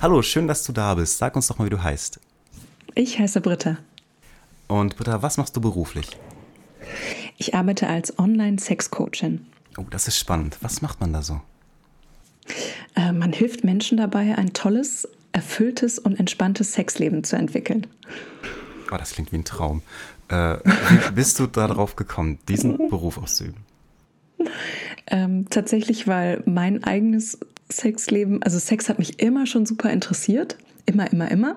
Hallo, schön, dass du da bist. Sag uns doch mal, wie du heißt. Ich heiße Britta. Und Britta, was machst du beruflich? Ich arbeite als Online-Sex-Coachin. Oh, das ist spannend. Was macht man da so? Äh, man hilft Menschen dabei, ein tolles, erfülltes und entspanntes Sexleben zu entwickeln. Oh, das klingt wie ein Traum. Äh, wie bist du darauf gekommen, diesen Beruf auszuüben? Ähm, tatsächlich, weil mein eigenes Sexleben, also Sex hat mich immer schon super interessiert immer, immer, immer.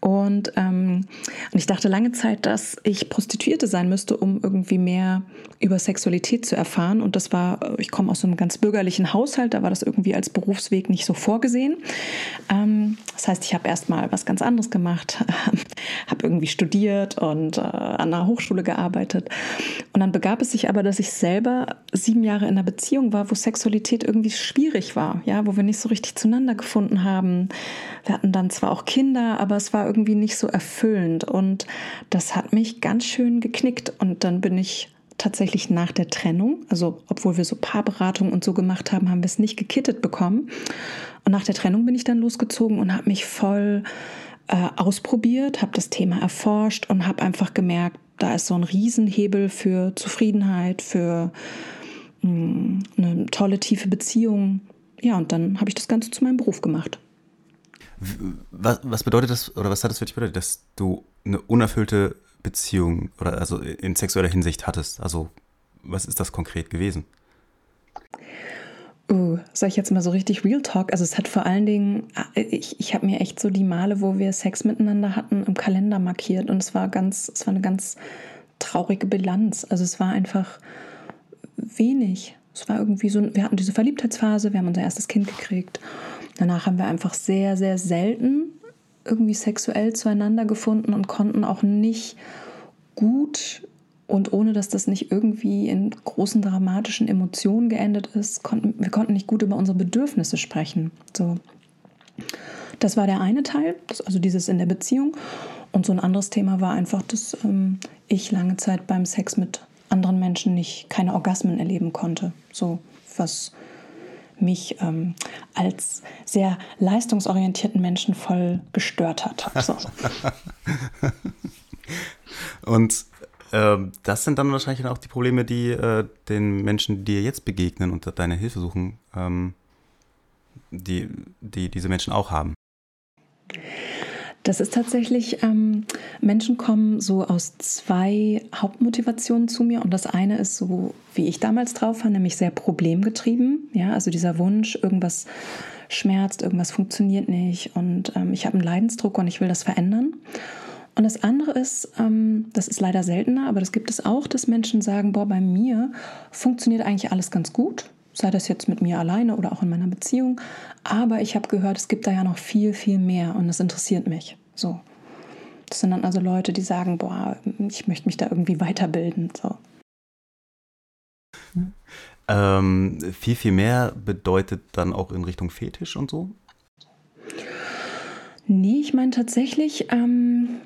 Und, ähm, und ich dachte lange Zeit, dass ich Prostituierte sein müsste, um irgendwie mehr über Sexualität zu erfahren. Und das war, ich komme aus einem ganz bürgerlichen Haushalt, da war das irgendwie als Berufsweg nicht so vorgesehen. Ähm, das heißt, ich habe erst mal was ganz anderes gemacht, habe irgendwie studiert und äh, an einer Hochschule gearbeitet. Und dann begab es sich aber, dass ich selber sieben Jahre in einer Beziehung war, wo Sexualität irgendwie schwierig war, ja, wo wir nicht so richtig zueinander gefunden haben. Wir hatten dann zwar auch Kinder, aber es war irgendwie nicht so erfüllend. Und das hat mich ganz schön geknickt. Und dann bin ich tatsächlich nach der Trennung, also obwohl wir so Paarberatung und so gemacht haben, haben wir es nicht gekittet bekommen. Und nach der Trennung bin ich dann losgezogen und habe mich voll äh, ausprobiert, habe das Thema erforscht und habe einfach gemerkt, da ist so ein Riesenhebel für Zufriedenheit, für mh, hm, eine tolle, tiefe Beziehung. Ja, und dann habe ich das Ganze zu meinem Beruf gemacht. Was, was bedeutet das, oder was hat das für dich bedeutet, dass du eine unerfüllte Beziehung oder also in sexueller Hinsicht hattest? Also, was ist das konkret gewesen? Uh, soll ich jetzt mal so richtig Real Talk? Also es hat vor allen Dingen, äh, ich, ich habe mir echt so die Male, wo wir Sex miteinander hatten, im Kalender markiert und es war ganz, es war eine ganz traurige Bilanz. Also es war einfach wenig. Es war irgendwie so, wir hatten diese Verliebtheitsphase, wir haben unser erstes Kind gekriegt Danach haben wir einfach sehr, sehr selten irgendwie sexuell zueinander gefunden und konnten auch nicht gut und ohne dass das nicht irgendwie in großen dramatischen Emotionen geendet ist, konnten wir konnten nicht gut über unsere Bedürfnisse sprechen. So. Das war der eine Teil, also dieses in der Beziehung. Und so ein anderes Thema war einfach, dass ähm, ich lange Zeit beim Sex mit anderen Menschen nicht keine Orgasmen erleben konnte. So was mich ähm, als sehr leistungsorientierten Menschen voll gestört hat. So. Und äh, das sind dann wahrscheinlich auch die Probleme, die äh, den Menschen, die dir jetzt begegnen und deine Hilfe suchen, ähm, die, die diese Menschen auch haben. Das ist tatsächlich, ähm, Menschen kommen so aus zwei Hauptmotivationen zu mir. Und das eine ist so, wie ich damals drauf war, nämlich sehr problemgetrieben. Ja, also dieser Wunsch, irgendwas schmerzt, irgendwas funktioniert nicht und ähm, ich habe einen Leidensdruck und ich will das verändern. Und das andere ist, ähm, das ist leider seltener, aber das gibt es auch, dass Menschen sagen, boah, bei mir funktioniert eigentlich alles ganz gut sei das jetzt mit mir alleine oder auch in meiner Beziehung. Aber ich habe gehört, es gibt da ja noch viel, viel mehr und das interessiert mich. So. Das sind dann also Leute, die sagen, boah, ich möchte mich da irgendwie weiterbilden. So. Ähm, viel, viel mehr bedeutet dann auch in Richtung Fetisch und so? Nee, ich meine tatsächlich, ähm,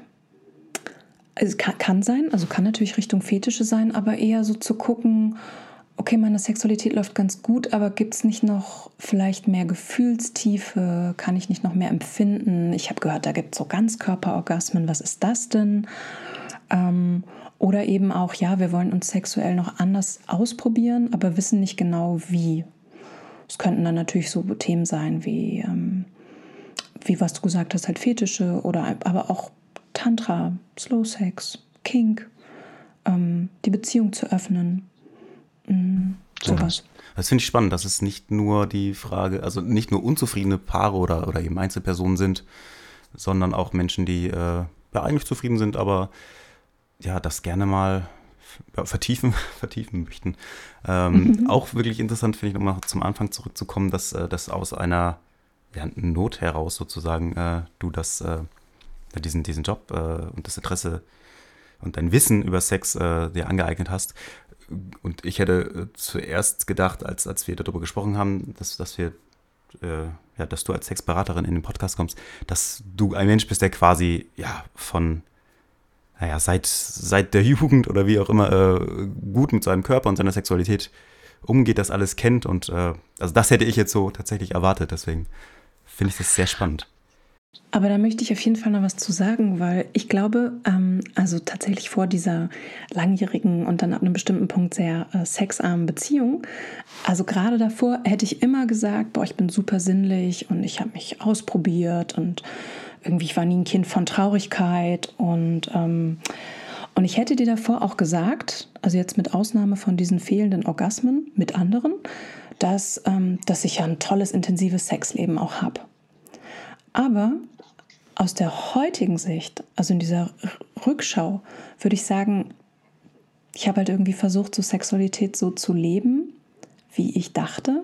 es kann, kann sein, also kann natürlich Richtung Fetische sein, aber eher so zu gucken, okay, meine Sexualität läuft ganz gut, aber gibt es nicht noch vielleicht mehr Gefühlstiefe? Kann ich nicht noch mehr empfinden? Ich habe gehört, da gibt es so Ganzkörperorgasmen. Was ist das denn? Ähm, oder eben auch, ja, wir wollen uns sexuell noch anders ausprobieren, aber wissen nicht genau wie. Es könnten dann natürlich so Themen sein wie, ähm, wie was du gesagt hast, halt Fetische oder aber auch Tantra, Slow Sex, Kink, ähm, die Beziehung zu öffnen. Mhm, sowas. Das finde ich spannend, dass es nicht nur die Frage, also nicht nur unzufriedene Paare oder, oder eben Einzelpersonen sind, sondern auch Menschen, die äh, ja eigentlich zufrieden sind, aber ja, das gerne mal ja, vertiefen, vertiefen möchten. Ähm, mhm. Auch wirklich interessant finde ich nochmal zum Anfang zurückzukommen, dass äh, das aus einer ja, Not heraus sozusagen äh, du das, äh, diesen, diesen Job äh, und das Interesse und dein Wissen über Sex äh, dir angeeignet hast und ich hätte äh, zuerst gedacht, als, als wir darüber gesprochen haben, dass, dass wir, äh, ja, dass du als Sexberaterin in den Podcast kommst, dass du ein Mensch bist, der quasi, ja, von, naja, seit, seit der Jugend oder wie auch immer, äh, gut mit seinem Körper und seiner Sexualität umgeht, das alles kennt und, äh, also das hätte ich jetzt so tatsächlich erwartet, deswegen finde ich das sehr spannend. Aber da möchte ich auf jeden Fall noch was zu sagen, weil ich glaube, ähm, also tatsächlich vor dieser langjährigen und dann ab einem bestimmten Punkt sehr äh, sexarmen Beziehung, also gerade davor hätte ich immer gesagt, boah, ich bin super sinnlich und ich habe mich ausprobiert und irgendwie ich war nie ein Kind von Traurigkeit und ähm, und ich hätte dir davor auch gesagt, also jetzt mit Ausnahme von diesen fehlenden Orgasmen mit anderen, dass, ähm, dass ich ja ein tolles, intensives Sexleben auch habe. Aber aus der heutigen Sicht, also in dieser Rückschau, würde ich sagen, ich habe halt irgendwie versucht, so Sexualität so zu leben, wie ich dachte,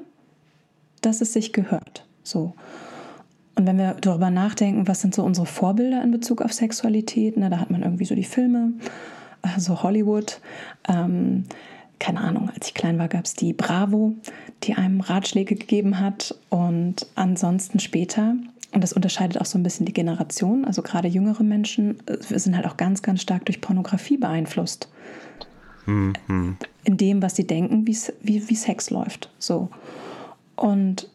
dass es sich gehört. So. Und wenn wir darüber nachdenken, was sind so unsere Vorbilder in Bezug auf Sexualität, ne, da hat man irgendwie so die Filme, also Hollywood. Ähm, keine Ahnung, als ich klein war, gab es die Bravo, die einem Ratschläge gegeben hat. Und ansonsten später und das unterscheidet auch so ein bisschen die Generation. Also gerade jüngere Menschen äh, sind halt auch ganz, ganz stark durch Pornografie beeinflusst. Mhm. In dem, was sie denken, wie, wie Sex läuft. So. Und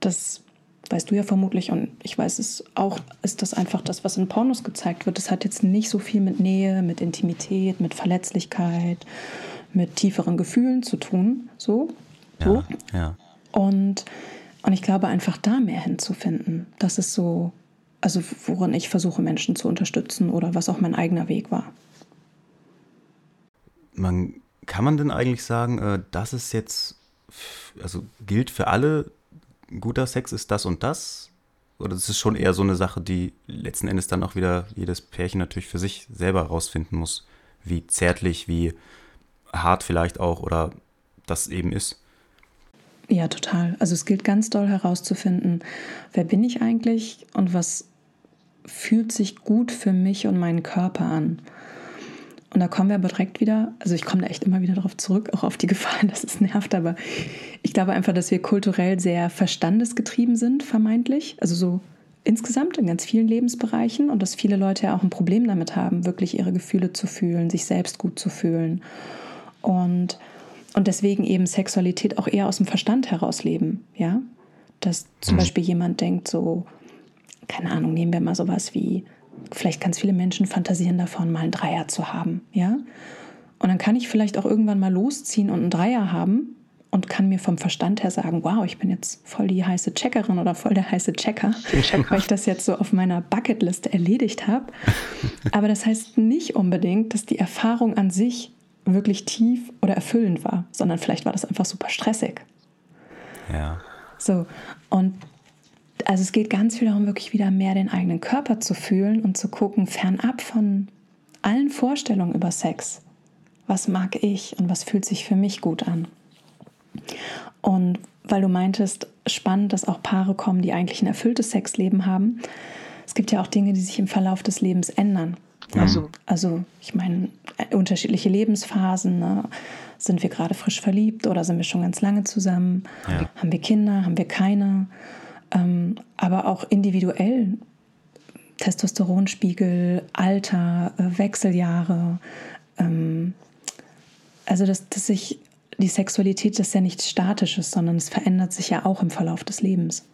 das weißt du ja vermutlich und ich weiß es auch, ist das einfach das, was in Pornos gezeigt wird. Das hat jetzt nicht so viel mit Nähe, mit Intimität, mit Verletzlichkeit, mit tieferen Gefühlen zu tun. So. so. Ja, ja. Und und ich glaube, einfach da mehr hinzufinden, das ist so, also worin ich versuche, Menschen zu unterstützen oder was auch mein eigener Weg war. Man, kann man denn eigentlich sagen, äh, dass es jetzt, also gilt für alle, guter Sex ist das und das? Oder ist es schon eher so eine Sache, die letzten Endes dann auch wieder jedes Pärchen natürlich für sich selber herausfinden muss, wie zärtlich, wie hart vielleicht auch oder das eben ist? Ja, total. Also es gilt ganz doll herauszufinden, wer bin ich eigentlich und was fühlt sich gut für mich und meinen Körper an. Und da kommen wir aber direkt wieder, also ich komme da echt immer wieder darauf zurück, auch auf die Gefahren, dass es nervt, aber ich glaube einfach, dass wir kulturell sehr verstandesgetrieben sind, vermeintlich. Also so insgesamt in ganz vielen Lebensbereichen und dass viele Leute ja auch ein Problem damit haben, wirklich ihre Gefühle zu fühlen, sich selbst gut zu fühlen. Und und deswegen eben Sexualität auch eher aus dem Verstand heraus leben, ja. Dass zum mhm. Beispiel jemand denkt, so, keine Ahnung, nehmen wir mal sowas wie, vielleicht ganz viele Menschen fantasieren davon, mal einen Dreier zu haben, ja. Und dann kann ich vielleicht auch irgendwann mal losziehen und einen Dreier haben und kann mir vom Verstand her sagen, wow, ich bin jetzt voll die heiße Checkerin oder voll der heiße Checker, Checker. weil ich das jetzt so auf meiner Bucketliste erledigt habe. Aber das heißt nicht unbedingt, dass die Erfahrung an sich wirklich tief oder erfüllend war, sondern vielleicht war das einfach super stressig. Ja. So, und also es geht ganz viel darum, wirklich wieder mehr den eigenen Körper zu fühlen und zu gucken, fernab von allen Vorstellungen über Sex. Was mag ich und was fühlt sich für mich gut an? Und weil du meintest, spannend, dass auch Paare kommen, die eigentlich ein erfülltes Sexleben haben. Es gibt ja auch Dinge, die sich im Verlauf des Lebens ändern. Also, also ich meine, äh, unterschiedliche Lebensphasen. Ne? Sind wir gerade frisch verliebt oder sind wir schon ganz lange zusammen? Ja. Haben wir Kinder? Haben wir keine? Ähm, aber auch individuell Testosteronspiegel, Alter, äh, Wechseljahre. Ähm, also, dass, dass sich die Sexualität ist ja nichts Statisches, sondern es verändert sich ja auch im Verlauf des Lebens.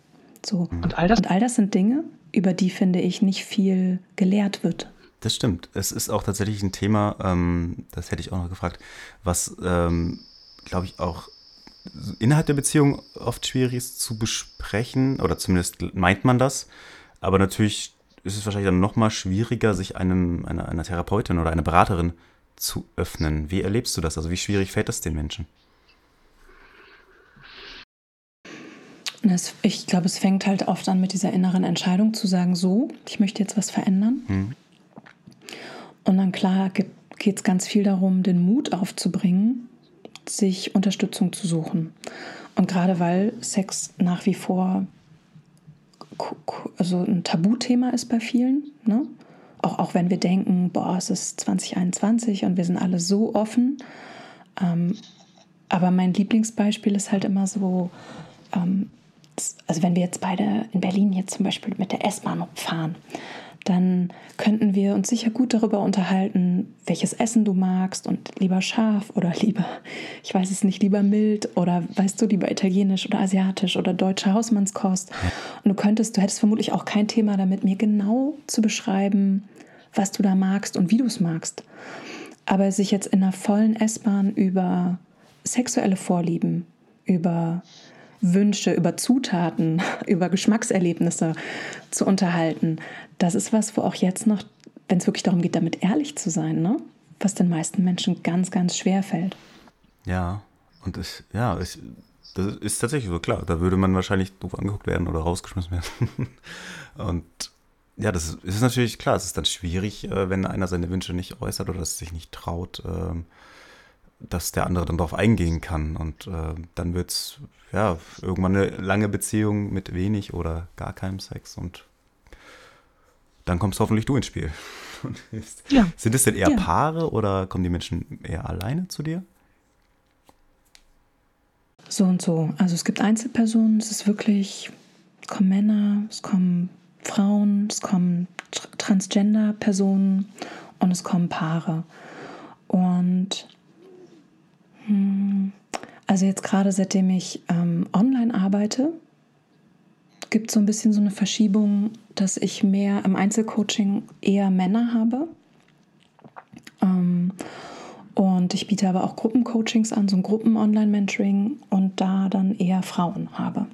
So. Und, all das, Und all das sind Dinge, über die, finde ich, nicht viel gelehrt wird. Das stimmt. Es ist auch tatsächlich ein Thema, ähm, das hätte ich auch noch gefragt, was, ähm, glaube ich, auch innerhalb der Beziehung oft schwierig ist zu besprechen, oder zumindest meint man das. Aber natürlich ist es wahrscheinlich dann nochmal schwieriger, sich einem, einer, einer Therapeutin oder einer Beraterin zu öffnen. Wie erlebst du das? Also wie schwierig fällt das den Menschen? ich glaube, es fängt halt oft an mit dieser inneren Entscheidung zu sagen, so, ich möchte jetzt was verändern. Hm. Und dann klar geht es ganz viel darum, den Mut aufzubringen, sich Unterstützung zu suchen. Und gerade weil Sex nach wie vor also ein Tabuthema ist bei vielen, ne? auch, auch wenn wir denken, boah, es ist 2021 und wir sind alle so offen. Ähm, aber mein Lieblingsbeispiel ist halt immer so, ähm, also wenn wir jetzt beide in Berlin jetzt zum Beispiel mit der S-Bahn fahren, dann könnten wir uns sicher gut darüber unterhalten, welches Essen du magst und lieber scharf oder lieber, ich weiß es nicht, lieber mild oder weißt du, lieber italienisch oder asiatisch oder deutsche Hausmannskost. Und du könntest, du hättest vermutlich auch kein Thema damit, mir genau zu beschreiben, was du da magst und wie du es magst. Aber sich jetzt in einer vollen S-Bahn über sexuelle Vorlieben, über Wünsche, über Zutaten, über Geschmackserlebnisse zu unterhalten, das ist was, wo auch jetzt noch, wenn es wirklich darum geht, damit ehrlich zu sein, ne? was den meisten Menschen ganz, ganz schwer fällt. Ja, und ich, ja, ich, das ist tatsächlich so klar. Da würde man wahrscheinlich doof angeguckt werden oder rausgeschmissen werden. und ja, das ist, ist, natürlich klar. Es ist dann schwierig, äh, wenn einer seine Wünsche nicht äußert oder es sich nicht traut, ähm, dass der andere dann darauf eingehen kann. Und äh, dann wird es ja irgendwann eine lange Beziehung mit wenig oder gar keinem Sex und dann kommst hoffentlich du ins Spiel. ja. Sind es denn eher ja. Paare oder kommen die Menschen eher alleine zu dir? So und so. Also es gibt Einzelpersonen, es ist wirklich, es kommen Männer, es kommen Frauen, es kommen Transgender-Personen und es kommen Paare. Und hm, also jetzt gerade seitdem ich ähm, online arbeite, gibt es so ein bisschen so eine Verschiebung, dass ich mehr im Einzelcoaching eher Männer habe. Ähm, und ich biete aber auch Gruppencoachings an, so ein Gruppen-Online-Mentoring und da dann eher Frauen habe.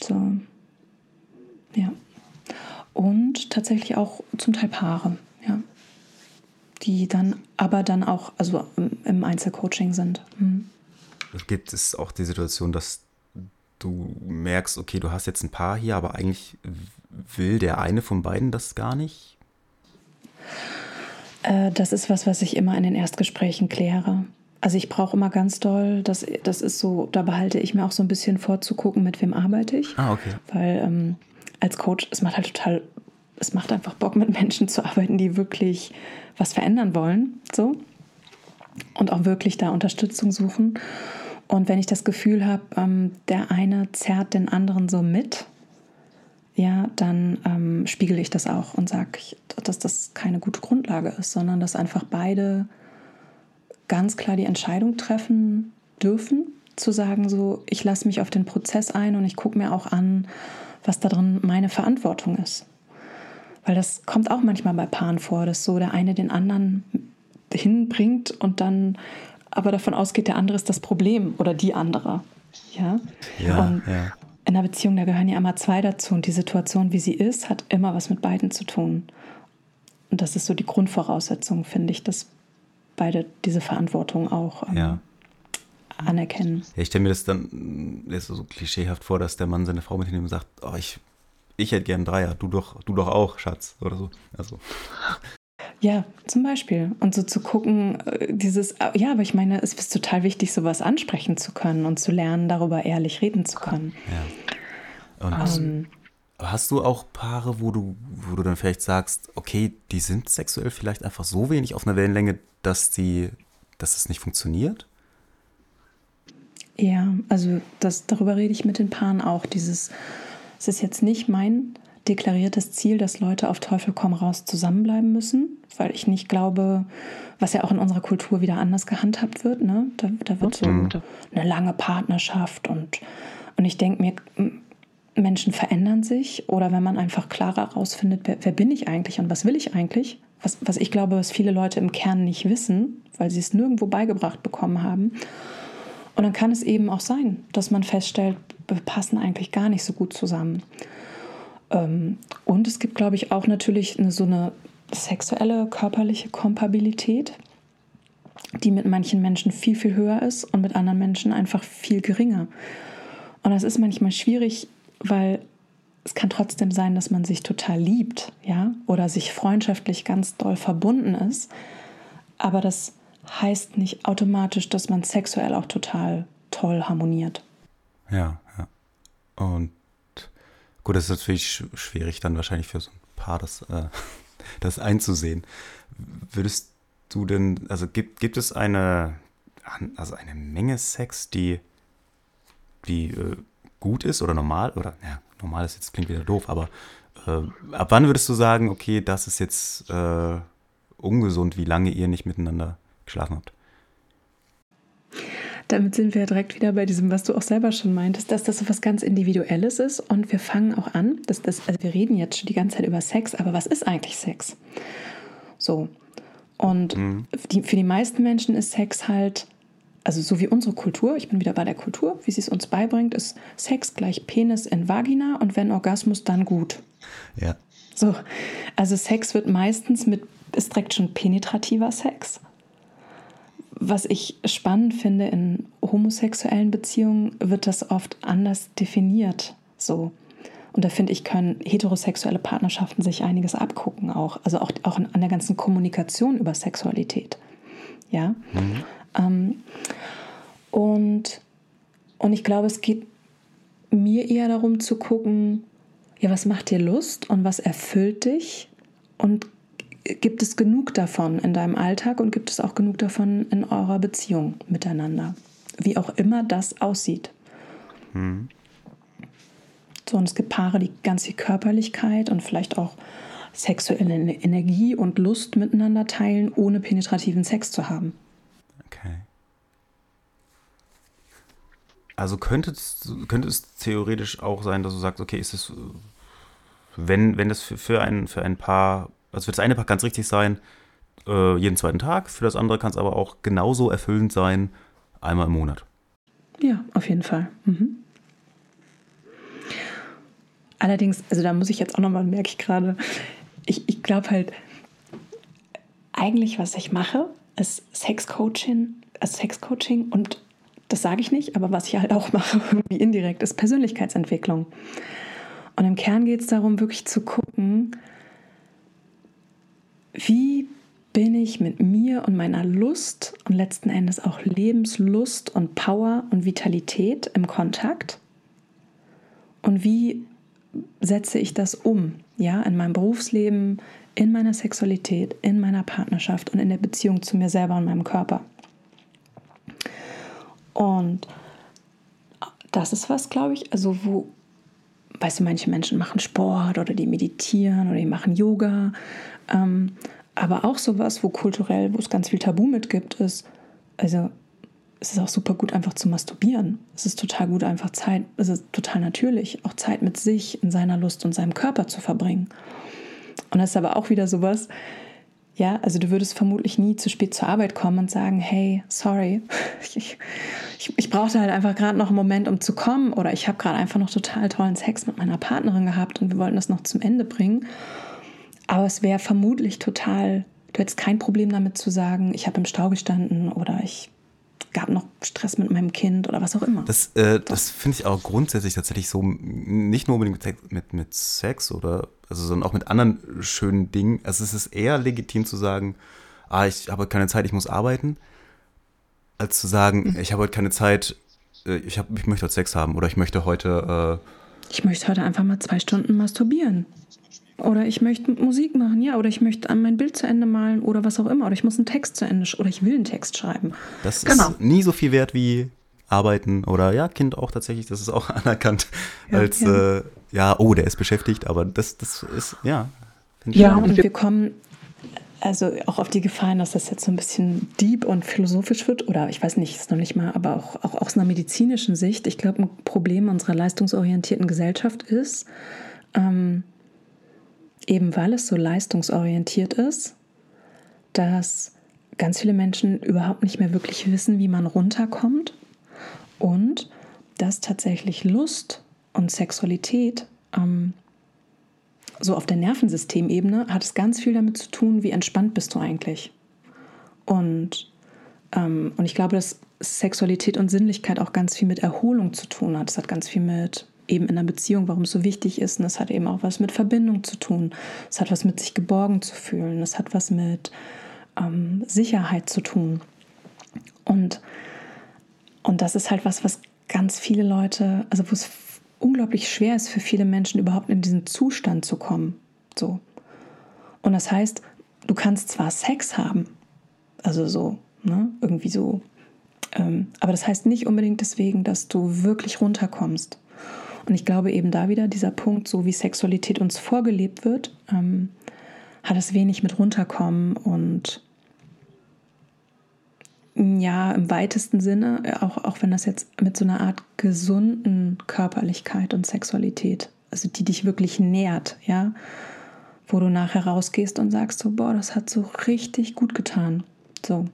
So. Ja. Und tatsächlich auch zum Teil Paare, ja. Die dann aber dann auch, also im Einzelcoaching sind. Mhm. Gibt es auch die Situation, dass du merkst, okay, du hast jetzt ein Paar hier, aber eigentlich will der eine von beiden das gar nicht? Äh, das ist was, was ich immer in den Erstgesprächen kläre. Also ich brauche immer ganz doll, das, das ist so, da behalte ich mir auch so ein bisschen vor zu gucken, mit wem arbeite ich. Ah, okay. Weil ähm, als Coach, es macht halt total, es macht einfach Bock, mit Menschen zu arbeiten, die wirklich was verändern wollen. So. Und auch wirklich da Unterstützung suchen. Und wenn ich das Gefühl habe, ähm, der eine zerrt den anderen so mit, ja, dann ähm, spiegele ich das auch und sage, dass das keine gute Grundlage ist, sondern dass einfach beide ganz klar die Entscheidung treffen dürfen, zu sagen, so, ich lasse mich auf den Prozess ein und ich gucke mir auch an, was da drin meine Verantwortung ist. Weil das kommt auch manchmal bei Paaren vor, dass so der eine den anderen hinbringt und dann aber davon ausgeht, der andere ist das Problem oder die andere. Ja. ja, und ja. in einer Beziehung, da gehören ja immer zwei dazu und die Situation, wie sie ist, hat immer was mit beiden zu tun. Und das ist so die Grundvoraussetzung, finde ich, dass beide diese Verantwortung auch ähm, ja. anerkennen. Ja, ich stelle mir das dann ist so klischeehaft vor, dass der Mann seine Frau mitnimmt und sagt, oh, ich, ich hätte gern Dreier, du doch, du doch auch, Schatz, oder so. Also. Ja, zum Beispiel. Und so zu gucken, äh, dieses, äh, ja, aber ich meine, es ist total wichtig, sowas ansprechen zu können und zu lernen, darüber ehrlich reden zu können. Ja. Und hast, ähm, hast du auch Paare, wo du, wo du dann vielleicht sagst, okay, die sind sexuell vielleicht einfach so wenig auf einer Wellenlänge, dass die, dass es nicht funktioniert? Ja, also das, darüber rede ich mit den Paaren auch. Dieses, es ist jetzt nicht mein deklariertes Ziel, dass Leute auf Teufel komm raus zusammenbleiben müssen, weil ich nicht glaube, was ja auch in unserer Kultur wieder anders gehandhabt wird. Ne? Da, da wird so mhm. eine lange Partnerschaft und, und ich denke mir, Menschen verändern sich oder wenn man einfach klarer herausfindet, wer, wer, bin ich eigentlich und was will ich eigentlich, was, was ich glaube, was viele Leute im Kern nicht wissen, weil sie es nirgendwo beigebracht bekommen haben. Und dann kann es eben auch sein, dass man feststellt, wir passen eigentlich gar nicht so gut zusammen. Ähm, und es gibt, glaube ich, auch natürlich eine, so eine sexuelle, körperliche Kompabilität, die mit manchen Menschen viel, viel höher ist und mit anderen Menschen einfach viel geringer. Und das ist manchmal schwierig, weil es kann trotzdem sein, dass man sich total liebt, ja, oder sich freundschaftlich ganz doll verbunden ist. Aber das heißt nicht automatisch, dass man sexuell auch total toll harmoniert. Ja, ja. Und Gut, das ist natürlich schwierig dann wahrscheinlich für so ein Paar, das, äh, das einzusehen. Würdest du denn, also gibt, gibt es eine, also eine Menge Sex, die, die äh, gut ist oder normal, oder ja, normal ist jetzt klingt wieder doof, aber Äh, ab wann würdest du sagen, okay, das ist jetzt äh, ungesund, wie lange ihr nicht miteinander geschlafen habt? Damit sind wir direkt wieder bei diesem, was du auch selber schon meintest, dass das so was ganz Individuelles ist. Und wir fangen auch an, dass das, also wir reden jetzt schon die ganze Zeit über Sex, aber was ist eigentlich Sex? So. Und mhm. die, für die meisten Menschen ist Sex halt, also so wie unsere Kultur, ich bin wieder bei der Kultur, wie sie es uns beibringt, ist Sex gleich Penis in Vagina und wenn Orgasmus, dann gut. Ja. So, also Sex wird meistens mit, ist direkt schon penetrativer Sex. Was ich spannend finde, in homosexuellen Beziehungen wird das oft anders definiert. So. Und da finde ich, können heterosexuelle Partnerschaften sich einiges abgucken, auch. Also auch, auch an der ganzen Kommunikation über Sexualität. Ja. Mhm. Ähm, und, und ich glaube, es geht mir eher darum zu gucken, ja, was macht dir Lust und was erfüllt dich? Und gibt es genug davon in deinem Alltag und gibt es auch genug davon in eurer Beziehung miteinander? Wie auch immer das aussieht. Mhm. So, und es gibt Paare, die ganz viel Körperlichkeit und vielleicht auch sexuelle Energie und Lust miteinander teilen, ohne penetrativen Sex zu haben. Okay. Also könnte es, könnte es theoretisch auch sein, dass du sagst, okay, ist es, wenn, wenn das für, für, ein, für ein Paar, also für das eine kann es richtig sein, äh, jeden zweiten Tag, für das andere kann es aber auch genauso erfüllend sein, einmal im Monat. Ja, auf jeden Fall. Mhm. Allerdings, also da muss ich jetzt auch nochmal, merke ich gerade, ich, ich glaube halt, eigentlich, was ich mache, ist Sexcoaching, also Sexcoaching und das sage ich nicht, aber was ich halt auch mache, wie indirekt, ist Persönlichkeitsentwicklung. Und im Kern geht es darum, wirklich zu gucken, wie bin ich mit mir und meiner Lust und letzten Endes auch Lebenslust und Power und Vitalität im Kontakt? Und wie setze ich das um, ja, in meinem Berufsleben, in meiner Sexualität, in meiner Partnerschaft und in der Beziehung zu mir selber und meinem Körper. Und das ist was, glaube ich, also wo, weißt du, manche Menschen machen Sport oder die meditieren oder die machen Yoga, ähm, aber auch sowas, wo kulturell, wo es ganz viel Tabu mitgibt, ist, also es ist auch super gut, einfach zu masturbieren. Es ist total gut, einfach Zeit, es ist total natürlich, auch Zeit mit sich in seiner Lust und seinem Körper zu verbringen. Und das ist aber auch wieder sowas, ja, also du würdest vermutlich nie zu spät zur Arbeit kommen und sagen, hey, sorry, ich, ich, ich brauchte halt einfach gerade noch einen Moment, um zu kommen oder ich habe gerade einfach noch total tollen Sex mit meiner Partnerin gehabt und wir wollten das noch zum Ende bringen. Aber es wäre vermutlich total, du hättest kein Problem damit zu sagen, ich habe im Stau gestanden oder ich gab noch Stress mit meinem Kind oder was auch immer. Das, äh, das finde ich auch grundsätzlich tatsächlich so, nicht nur unbedingt mit, mit, mit Sex oder, also, sondern auch mit anderen schönen Dingen. Also es ist eher legitim zu sagen, ah, ich habe keine Zeit, ich muss arbeiten, als zu sagen, mhm. ich habe heute keine Zeit, äh, ich, hab, ich möchte heute Sex haben oder ich möchte heute. Äh, ich möchte heute einfach mal zwei Stunden masturbieren. Oder ich möchte Musik machen, ja, oder ich möchte an mein Bild zu Ende malen oder was auch immer. Oder ich muss einen Text zu Ende oder ich will einen Text schreiben. Das genau. ist nie so viel wert wie arbeiten oder ja, Kind auch tatsächlich, das ist auch anerkannt ja, als ja. Äh, ja, oh, der ist beschäftigt, aber das, das ist, ja. Ja, und wir kommen also auch auf die Gefahren, dass das jetzt so ein bisschen deep und philosophisch wird, oder ich weiß nicht, ist noch nicht mal, aber auch, auch aus einer medizinischen Sicht. Ich glaube, ein Problem unserer leistungsorientierten Gesellschaft ist, ähm, eben weil es so leistungsorientiert ist, dass ganz viele Menschen überhaupt nicht mehr wirklich wissen, wie man runterkommt und dass tatsächlich Lust und Sexualität ähm, so auf der Nervensystemebene hat es ganz viel damit zu tun, wie entspannt bist du eigentlich. Und, ähm, und ich glaube, dass Sexualität und Sinnlichkeit auch ganz viel mit Erholung zu tun hat. Es hat ganz viel mit eben in einer Beziehung, warum es so wichtig ist. Und es hat eben auch was mit Verbindung zu tun. Es hat was mit sich geborgen zu fühlen. Es hat was mit ähm, Sicherheit zu tun. Und, und das ist halt was, was ganz viele Leute, also wo es unglaublich schwer ist für viele Menschen überhaupt in diesen Zustand zu kommen. So. Und das heißt, du kannst zwar Sex haben, also so, ne, irgendwie so, ähm, aber das heißt nicht unbedingt deswegen, dass du wirklich runterkommst. Und ich glaube eben da wieder, dieser Punkt, so wie Sexualität uns vorgelebt wird, ähm, hat es wenig mit runterkommen und ja, im weitesten Sinne, auch, auch wenn das jetzt mit so einer Art gesunden Körperlichkeit und Sexualität, also die dich wirklich nährt, ja, wo du nachher rausgehst und sagst so, boah, das hat so richtig gut getan. So.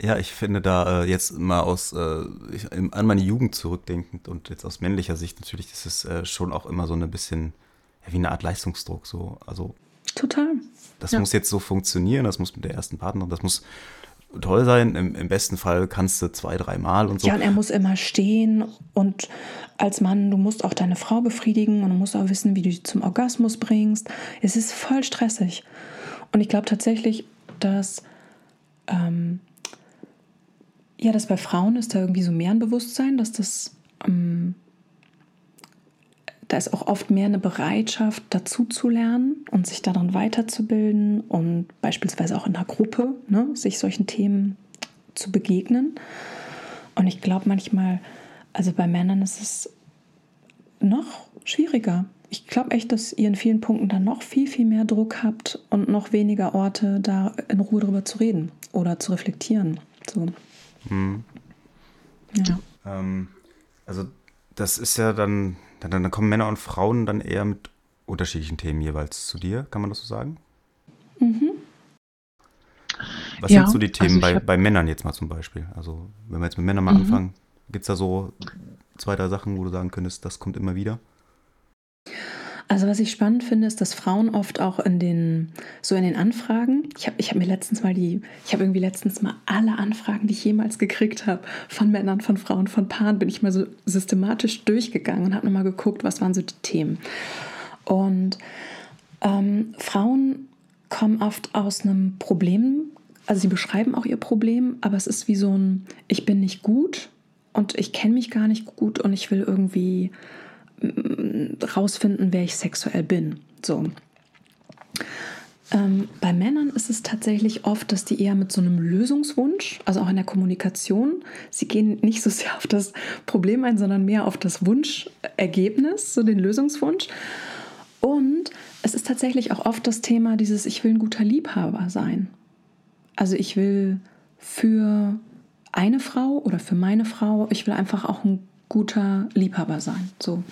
Ja, ich finde da äh, jetzt mal aus äh, ich, an meine Jugend zurückdenkend und jetzt aus männlicher Sicht natürlich ist es äh, schon auch immer so ein bisschen ja, wie eine Art Leistungsdruck so. Also total. Das ja. muss jetzt so funktionieren, das muss mit der ersten Partnerin, das muss toll sein. Im, Im, besten Fall kannst du zwei, dreimal und so. Ja, und er muss immer stehen und als Mann, du musst auch deine Frau befriedigen und du musst auch wissen, wie du sie zum Orgasmus bringst. Es ist voll stressig. Und ich glaube tatsächlich, dass ähm, ja, dass bei Frauen ist da irgendwie so mehr ein Bewusstsein, dass das ähm, da ist auch oft mehr eine Bereitschaft, dazu zu lernen und sich daran weiterzubilden und beispielsweise auch in einer Gruppe ne, sich solchen Themen zu begegnen. Und ich glaube manchmal, also bei Männern ist es noch schwieriger. Ich glaube echt, dass ihr in vielen Punkten dann noch viel, viel mehr Druck habt und noch weniger Orte, da in Ruhe drüber zu reden oder zu reflektieren. So. Hm. Ja. Ähm, also das ist ja dann dann, dann kommen Männer und Frauen dann eher mit unterschiedlichen Themen jeweils zu dir, kann man das so sagen? Mhm. Was ja, sind so die Themen also bei, bei Männern jetzt mal zum Beispiel? Also, wenn wir jetzt mit Männern mal mhm. anfangen, gibt es da so zwei, drei Sachen, wo du sagen könntest, das kommt immer wieder? Also was ich spannend finde, ist, dass Frauen oft auch in den, so in den Anfragen, ich habe ich hab mir letztens mal die, ich habe irgendwie letztens mal alle Anfragen, die ich jemals gekriegt habe, von Männern, von Frauen, von Paaren, bin ich mal so systematisch durchgegangen und habe nochmal geguckt, was waren so die Themen. Und ähm, Frauen kommen oft aus einem Problem, also sie beschreiben auch ihr Problem, aber es ist wie so ein, ich bin nicht gut und ich kenne mich gar nicht gut und ich will irgendwie rausfinden, wer ich sexuell bin. So. Ähm, bei Männern ist es tatsächlich oft, dass die eher mit so einem Lösungswunsch, also auch in der Kommunikation, sie gehen nicht so sehr auf das Problem ein, sondern mehr auf das Wunschergebnis, so den Lösungswunsch. Und es ist tatsächlich auch oft das Thema dieses, ich will ein guter Liebhaber sein. Also ich will für eine Frau oder für meine Frau, ich will einfach auch ein guter Liebhaber sein. So.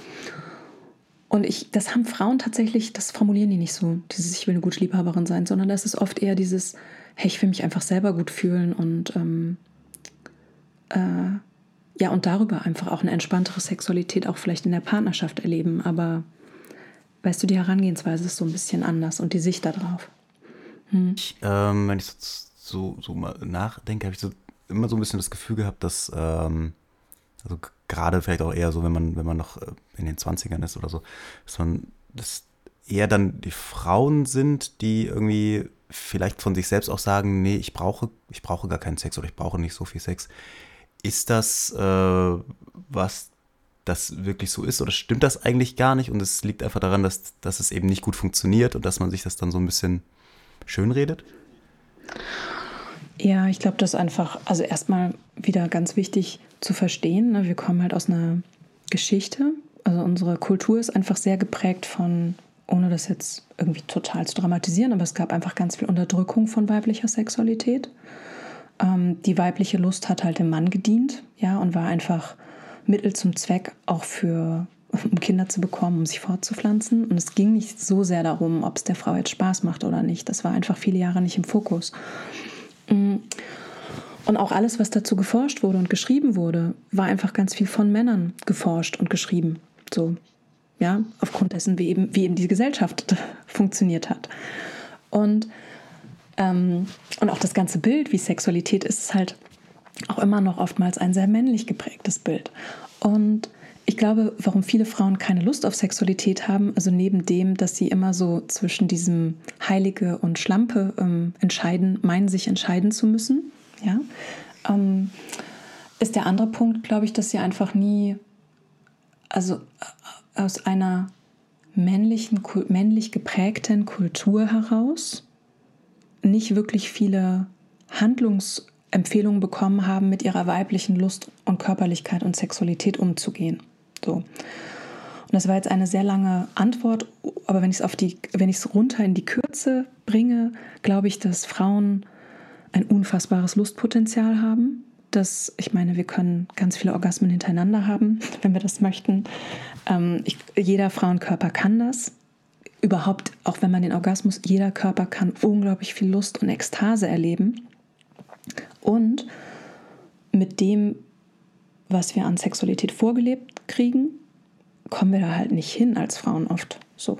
Und ich, das haben Frauen tatsächlich, das formulieren die nicht so, dieses Ich will eine gute Liebhaberin sein, sondern das ist oft eher dieses, hey, ich will mich einfach selber gut fühlen und ähm, äh, ja, und darüber einfach auch eine entspanntere Sexualität auch vielleicht in der Partnerschaft erleben. Aber weißt du, die Herangehensweise ist so ein bisschen anders und die Sicht darauf. Hm. Ich, ähm, wenn ich so, so, mal nachdenke, habe ich so immer so ein bisschen das Gefühl gehabt, dass ähm, also gerade vielleicht auch eher so, wenn man, wenn man noch äh, in den 20ern ist oder so, dass man das eher dann die Frauen sind, die irgendwie vielleicht von sich selbst auch sagen, nee, ich brauche, ich brauche gar keinen Sex oder ich brauche nicht so viel Sex. Ist das äh, was das wirklich so ist oder stimmt das eigentlich gar nicht und es liegt einfach daran, dass, dass es eben nicht gut funktioniert und dass man sich das dann so ein bisschen schönredet? Ja, ich glaube, das ist einfach, also erstmal wieder ganz wichtig zu verstehen. Ne? Wir kommen halt aus einer Geschichte. Also unsere Kultur ist einfach sehr geprägt von, ohne das jetzt irgendwie total zu dramatisieren, aber es gab einfach ganz viel Unterdrückung von weiblicher Sexualität. Ähm, die weibliche Lust hat halt dem Mann gedient, ja, und war einfach Mittel zum Zweck auch für um Kinder zu bekommen, um sich fortzupflanzen. Und es ging nicht so sehr darum, ob es der Frau jetzt Spaß macht oder nicht. Das war einfach viele Jahre nicht im Fokus. Und auch alles, was dazu geforscht wurde und geschrieben wurde, war einfach ganz viel von Männern geforscht und geschrieben. So, ja, aufgrund dessen, wie eben, wie eben die Gesellschaft funktioniert hat. Und, ähm, und auch das ganze Bild, wie Sexualität ist, ist halt auch immer noch oftmals ein sehr männlich geprägtes Bild. Und ich glaube, warum viele Frauen keine Lust auf Sexualität haben, also neben dem, dass sie immer so zwischen diesem Heilige und Schlampe ähm, entscheiden, meinen sich entscheiden zu müssen, ja, ähm, ist der andere Punkt, glaube ich, dass sie einfach nie, also äh, aus einer männlichen, männlich geprägten Kultur heraus nicht wirklich viele Handlungsempfehlungen bekommen haben, mit ihrer weiblichen Lust und Körperlichkeit und Sexualität umzugehen. So. Und das war jetzt eine sehr lange Antwort, aber wenn ich es wenn ich es runter in die Kürze bringe, glaube ich, dass Frauen ein unfassbares Lustpotenzial haben. Dass, ich meine, wir können ganz viele Orgasmen hintereinander haben, wenn wir das möchten. Ähm, ich, jeder Frauenkörper kann das. Überhaupt, auch wenn man den Orgasmus, jeder Körper kann unglaublich viel Lust und Ekstase erleben. Und mit dem, was wir an Sexualität vorgelebt kriegen, kommen wir da halt nicht hin als Frauen oft. So.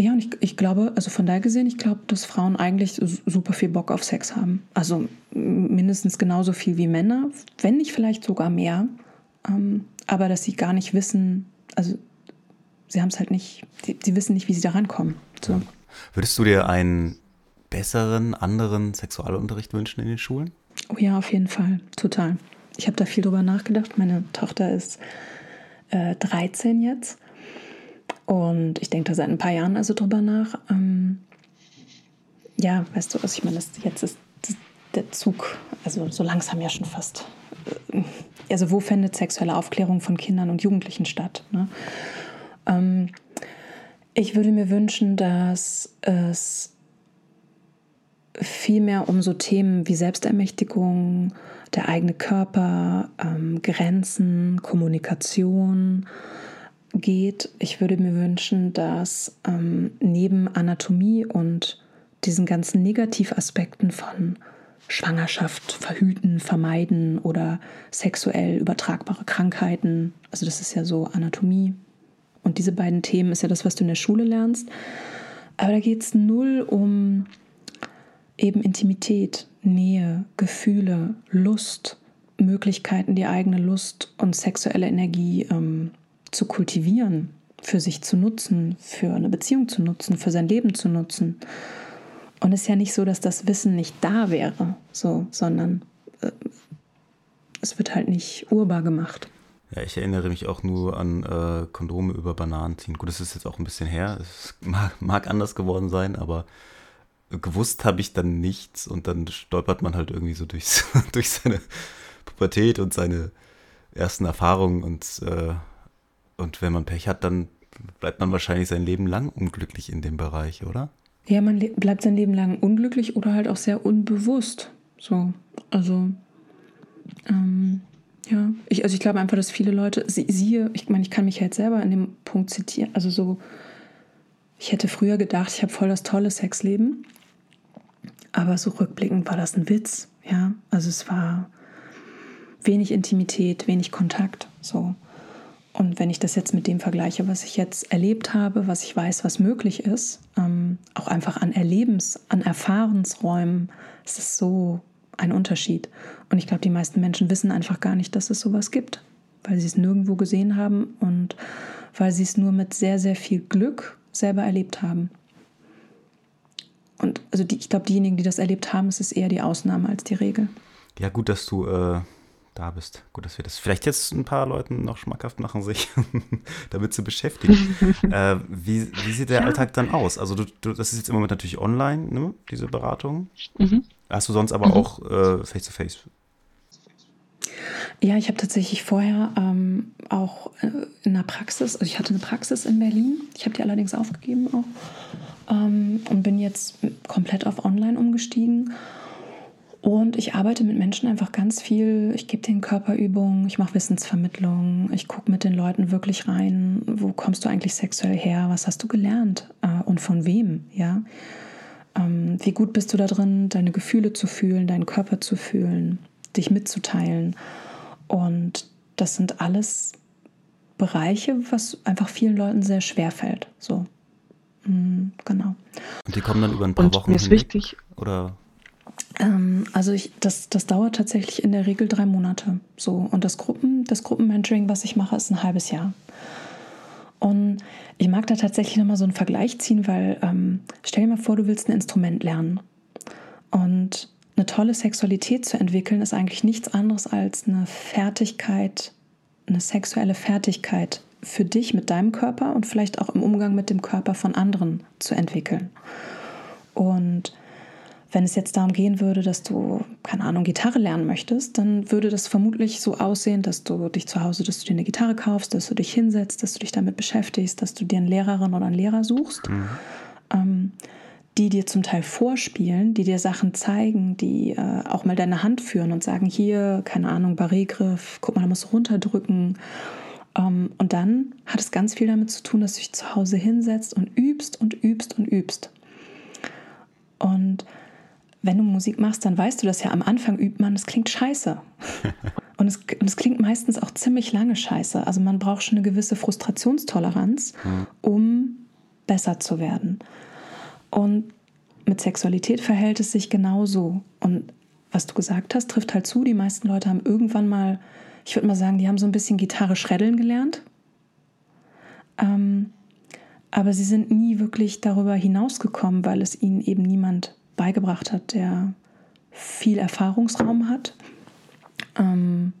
Ja, und ich, ich glaube, also von daher gesehen, ich glaube, dass Frauen eigentlich super viel Bock auf Sex haben. Also mindestens genauso viel wie Männer, wenn nicht vielleicht sogar mehr. Ähm, aber dass sie gar nicht wissen, also sie haben es halt nicht, sie, sie, wissen nicht, wie sie da rankommen. So. Würdest du dir einen besseren, anderen Sexualunterricht wünschen in den Schulen? Oh ja, auf jeden Fall, total. Ich habe da viel drüber nachgedacht. Meine Tochter ist äh, 13 jetzt und ich denke da seit ein paar Jahren also drüber nach. Ähm, ja, weißt du, was ich meine, das, jetzt ist der Zug, also so langsam ja schon fast. Äh, also wo findet sexuelle Aufklärung von Kindern und Jugendlichen statt? Ne? Ähm, ich würde mir wünschen, dass es vielmehr um so Themen wie Selbstermächtigung, der eigene Körper, ähm, Grenzen, Kommunikation geht. Ich würde mir wünschen, dass ähm, neben Anatomie und diesen ganzen Negativaspekten von Schwangerschaft verhüten, vermeiden oder sexuell übertragbare Krankheiten, also das ist ja so Anatomie und diese beiden Themen ist ja das, was du in der Schule lernst. Aber da geht es null um eben Intimität, Nähe, Gefühle, Lust, Möglichkeiten, die eigene Lust und sexuelle Energie ähm, zu kultivieren, für sich zu nutzen, für eine Beziehung zu nutzen, für sein Leben zu nutzen. Und es ist ja nicht so, dass das Wissen nicht da wäre, so, sondern äh, es wird halt nicht urbar gemacht. Ja, ich erinnere mich auch nur an äh, Kondome über Bananen ziehen. Gut, das ist jetzt auch ein bisschen her. Es mag, mag anders geworden sein, aber gewusst habe ich dann nichts und dann stolpert man halt irgendwie so durchs, durch seine Pubertät und seine ersten Erfahrungen und, äh, und wenn man Pech hat, dann bleibt man wahrscheinlich sein Leben lang unglücklich in dem Bereich, oder? Ja, man bleibt sein Leben lang unglücklich oder halt auch sehr unbewusst. So, also, ähm, ja, ich, also ich glaube einfach, dass viele Leute, sie, siehe, ich meine, ich kann mich halt selber in dem Punkt zitieren, also so, ich hätte früher gedacht, ich habe voll das tolle Sexleben aber so rückblickend war das ein Witz, ja. Also es war wenig Intimität, wenig Kontakt, so. Und wenn ich das jetzt mit dem vergleiche, was ich jetzt erlebt habe, was ich weiß, was möglich ist, ähm, auch einfach an Erlebens-, an Erfahrensräumen, ist es so ein Unterschied. Und ich glaube, die meisten Menschen wissen einfach gar nicht, dass es sowas gibt, weil sie es nirgendwo gesehen haben und weil sie es nur mit sehr, sehr viel Glück selber erlebt haben. Und also die, ich glaube, diejenigen, die das erlebt haben, es ist eher die Ausnahme als die Regel. Ja, gut, dass du äh, da bist. Gut, dass wir das vielleicht jetzt ein paar Leuten noch schmackhaft machen, sich damit zu beschäftigen. äh, wie, wie sieht der ja. Alltag dann aus? Also du, du, das ist jetzt im Moment natürlich online, ne, diese Beratung. Mhm. Hast du sonst aber mhm. auch äh, face-to-face? -face? Ja, ich habe tatsächlich vorher ähm, auch äh, in der Praxis, also ich hatte eine Praxis in Berlin, ich habe die allerdings aufgegeben auch ähm, und bin jetzt komplett auf Online umgestiegen. Und ich arbeite mit Menschen einfach ganz viel. Ich gebe denen Körperübungen, ich mache Wissensvermittlung, ich gucke mit den Leuten wirklich rein, wo kommst du eigentlich sexuell her, was hast du gelernt äh, und von wem, ja. Ähm, wie gut bist du da drin, deine Gefühle zu fühlen, deinen Körper zu fühlen, dich mitzuteilen. Und das sind alles Bereiche, was einfach vielen Leuten sehr schwer fällt. So. Mhm, genau. Und die kommen dann über ein paar und Wochen. Mir ist wichtig. Oder? Ähm, also ich, das, das dauert tatsächlich in der Regel drei Monate. So. Und das Gruppen, das Gruppenmentoring, was ich mache, ist ein halbes Jahr. Und ich mag da tatsächlich nochmal so einen Vergleich ziehen, weil ähm, stell dir mal vor, du willst ein Instrument lernen. Und eine tolle Sexualität zu entwickeln, ist eigentlich nichts anderes als eine Fertigkeit, eine sexuelle Fertigkeit für dich mit deinem Körper und vielleicht auch im Umgang mit dem Körper von anderen zu entwickeln. Und wenn es jetzt darum gehen würde, dass du, keine Ahnung, Gitarre lernen möchtest, dann würde das vermutlich so aussehen, dass du dich zu Hause, dass du dir eine Gitarre kaufst, dass du dich hinsetzt, dass du dich damit beschäftigst, dass du dir eine Lehrerin oder einen Lehrer suchst, mhm. ähm, die dir zum Teil vorspielen, die dir Sachen zeigen, die äh, auch mal deine Hand führen und sagen, hier, keine Ahnung, Barrégriff, guck mal, da musst du runterdrücken. Ähm, und dann hat es ganz viel damit zu tun, dass du dich zu Hause hinsetzt und übst und übst und übst. Und wenn du Musik machst, dann weißt du das ja. Am Anfang übt man, es klingt scheiße. Und es, und es klingt meistens auch ziemlich lange scheiße. Also man braucht schon eine gewisse Frustrationstoleranz, mhm. um besser zu werden. Und mit Sexualität verhält es sich genauso. Und was du gesagt hast, trifft halt zu. Die meisten Leute haben irgendwann mal, ich würde mal sagen, die haben so ein bisschen Gitarre schreddeln gelernt. Ähm, aber sie sind nie wirklich darüber hinausgekommen, weil es ihnen eben niemand beigebracht hat, der viel Erfahrungsraum hat. Ähm,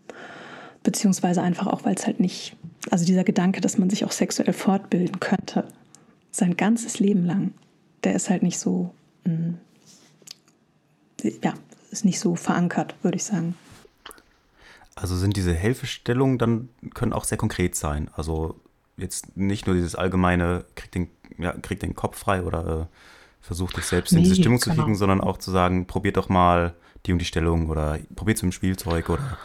beziehungsweise einfach auch, weil es halt nicht, also dieser Gedanke, dass man sich auch sexuell fortbilden könnte, sein ganzes Leben lang, der ist halt nicht so, mh, mm, ja, ist nicht so verankert, würde ich sagen. Also sind diese Hilfestellungen dann, können auch sehr konkret sein. Also jetzt nicht nur dieses allgemeine, krieg den, ja, krieg den Kopf frei oder äh, versucht dich selbst nee, in diese Stimmung genau. zu kriegen, sondern auch zu sagen, probiert doch mal die und die Stellung oder probiert es mit dem Spielzeug oder.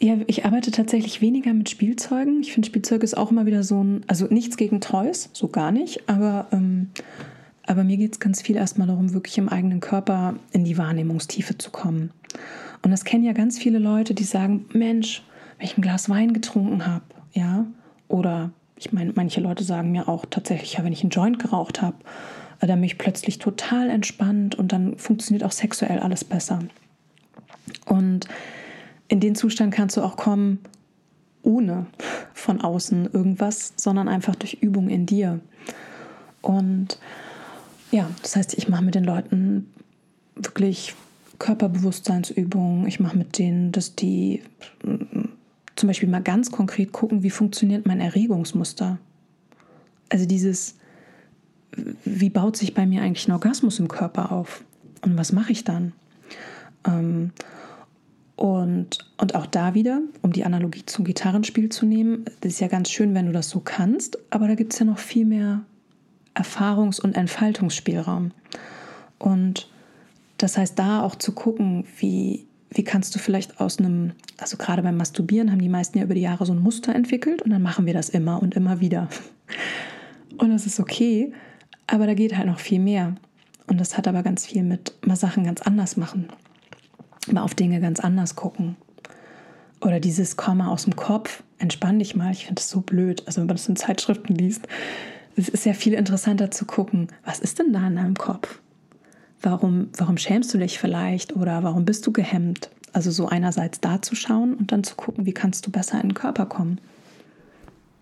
Ja, ich arbeite tatsächlich weniger mit Spielzeugen. Ich finde, Spielzeug ist auch immer wieder so ein, also nichts gegen Toys, so gar nicht, aber, ähm, aber mir geht es ganz viel erstmal darum, wirklich im eigenen Körper in die Wahrnehmungstiefe zu kommen. Und das kennen ja ganz viele Leute, die sagen, Mensch, wenn ich ein Glas Wein getrunken habe, ja, oder ich meine, manche Leute sagen mir auch tatsächlich, ja, wenn ich einen Joint geraucht habe, äh, dann bin ich plötzlich total entspannt und dann funktioniert auch sexuell alles besser. Und in den Zustand kannst du auch kommen, ohne von außen irgendwas, sondern einfach durch Übung in dir. Und ja, das heißt, ich mache mit den Leuten wirklich Körperbewusstseinsübungen. Ich mache mit denen, dass die zum Beispiel mal ganz konkret gucken, wie funktioniert mein Erregungsmuster. Also dieses, wie baut sich bei mir eigentlich ein Orgasmus im Körper auf und was mache ich dann? Ähm, und, und auch da wieder, um die Analogie zum Gitarrenspiel zu nehmen, das ist ja ganz schön, wenn du das so kannst, aber da gibt es ja noch viel mehr Erfahrungs- und Entfaltungsspielraum. Und das heißt, da auch zu gucken, wie, wie kannst du vielleicht aus einem, also gerade beim Masturbieren haben die meisten ja über die Jahre so ein Muster entwickelt und dann machen wir das immer und immer wieder. Und das ist okay, aber da geht halt noch viel mehr. Und das hat aber ganz viel mit mal Sachen ganz anders machen, mal auf Dinge ganz anders gucken. Oder dieses Komm mal aus dem Kopf, entspann dich mal. Ich finde das so blöd. Also wenn man das in Zeitschriften liest, es ist ja viel interessanter zu gucken, was ist denn da in deinem Kopf? Warum, warum schämst du dich vielleicht oder warum bist du gehemmt? Also so einerseits da zu schauen und dann zu gucken, wie kannst du besser in den Körper kommen.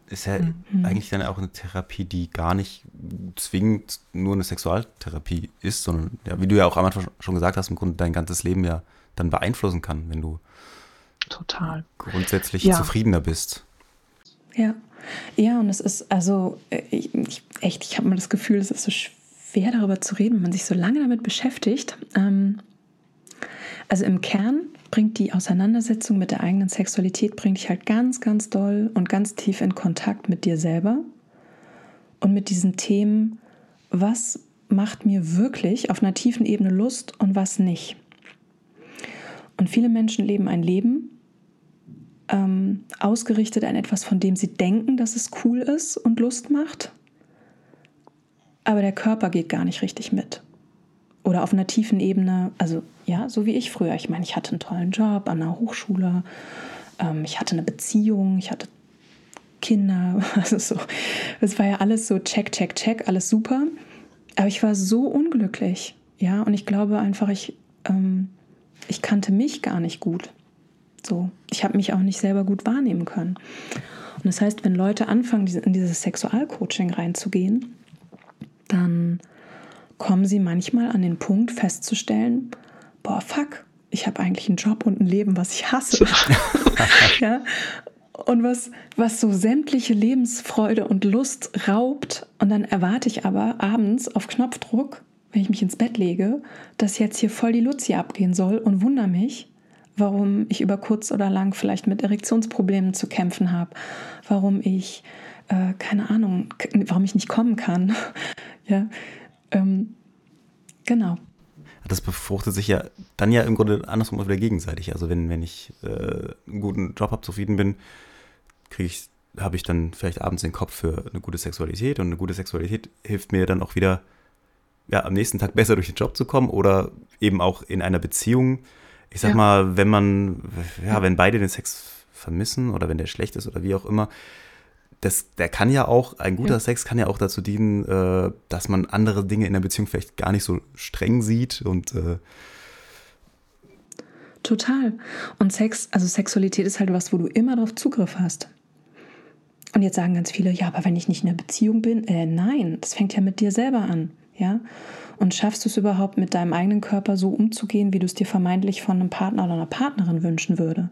Ist ja mhm. eigentlich dann auch eine Therapie, die gar nicht zwingend nur eine Sexualtherapie ist, sondern ja, wie du ja auch am Anfang schon gesagt hast, im Grunde dein ganzes Leben ja dann beeinflussen kann, wenn du total grundsätzlich ja. zufriedener bist. Ja, ja, und es ist also äh, ich, ich echt, ich habe mal das Gefühl, es ist so schwer schwer darüber zu reden, wenn man sich so lange damit beschäftigt. Ähm, also im Kern bringt die Auseinandersetzung mit der eigenen Sexualität, bringt dich halt ganz, ganz doll und ganz tief in Kontakt mit dir selber und mit diesen Themen, was macht mir wirklich auf einer tiefen Ebene Lust und was nicht. Und viele Menschen leben ein Leben ähm, ausgerichtet an etwas, von dem sie denken, dass es cool ist und Lust macht aber der Körper geht gar nicht richtig mit. Oder auf einer tiefen Ebene, also ja, so wie ich früher. Ich meine, ich hatte einen tollen Job an einer Hochschule, ähm, ich hatte eine Beziehung, ich hatte Kinder, also so. Es war ja alles so check, check, check, alles super. Aber ich war so unglücklich, ja, und ich glaube einfach, ich, ähm, ich kannte mich gar nicht gut. So, ich habe mich auch nicht selber gut wahrnehmen können. Und das heißt, wenn Leute anfangen, in dieses Sexualcoaching reinzugehen, dann kommen sie manchmal an den Punkt festzustellen, boah, fuck, ich habe eigentlich einen Job und ein Leben, was ich hasse. ja? Und was, was so sämtliche Lebensfreude und Lust raubt. Und dann erwarte ich aber abends auf Knopfdruck wenn ich mich ins Bett lege, dass jetzt hier voll die Luzi abgehen soll und wundere mich, warum ich über kurz oder lang vielleicht mit Erektionsproblemen zu kämpfen habe, warum ich, äh, keine Ahnung, warum ich nicht kommen kann. ja, ähm, genau. Das befruchtet sich ja dann ja im Grunde andersrum wieder gegenseitig. Also wenn, wenn ich äh, einen guten Job habe, zufrieden bin, kriege ich, habe ich dann vielleicht abends den Kopf für eine gute Sexualität und eine gute Sexualität hilft mir dann auch wieder, ja, am nächsten Tag besser durch den Job zu kommen oder eben auch in einer Beziehung ich sag ja. mal, wenn man, ja, wenn beide den Sex vermissen oder wenn der schlecht ist oder wie auch immer, das, der kann ja auch, ein guter ja. Sex kann ja auch dazu dienen, äh, dass man andere Dinge in der Beziehung vielleicht gar nicht so streng sieht und äh Total. Und Sex, also Sexualität ist halt was, wo du immer darauf Zugriff hast. Und jetzt sagen ganz viele, ja, aber wenn ich nicht in einer Beziehung bin, äh, nein, das fängt ja mit dir selber an, ja. Und schaffst du es überhaupt mit deinem eigenen Körper so umzugehen, wie du es dir vermeintlich von einem Partner oder einer Partnerin wünschen würde?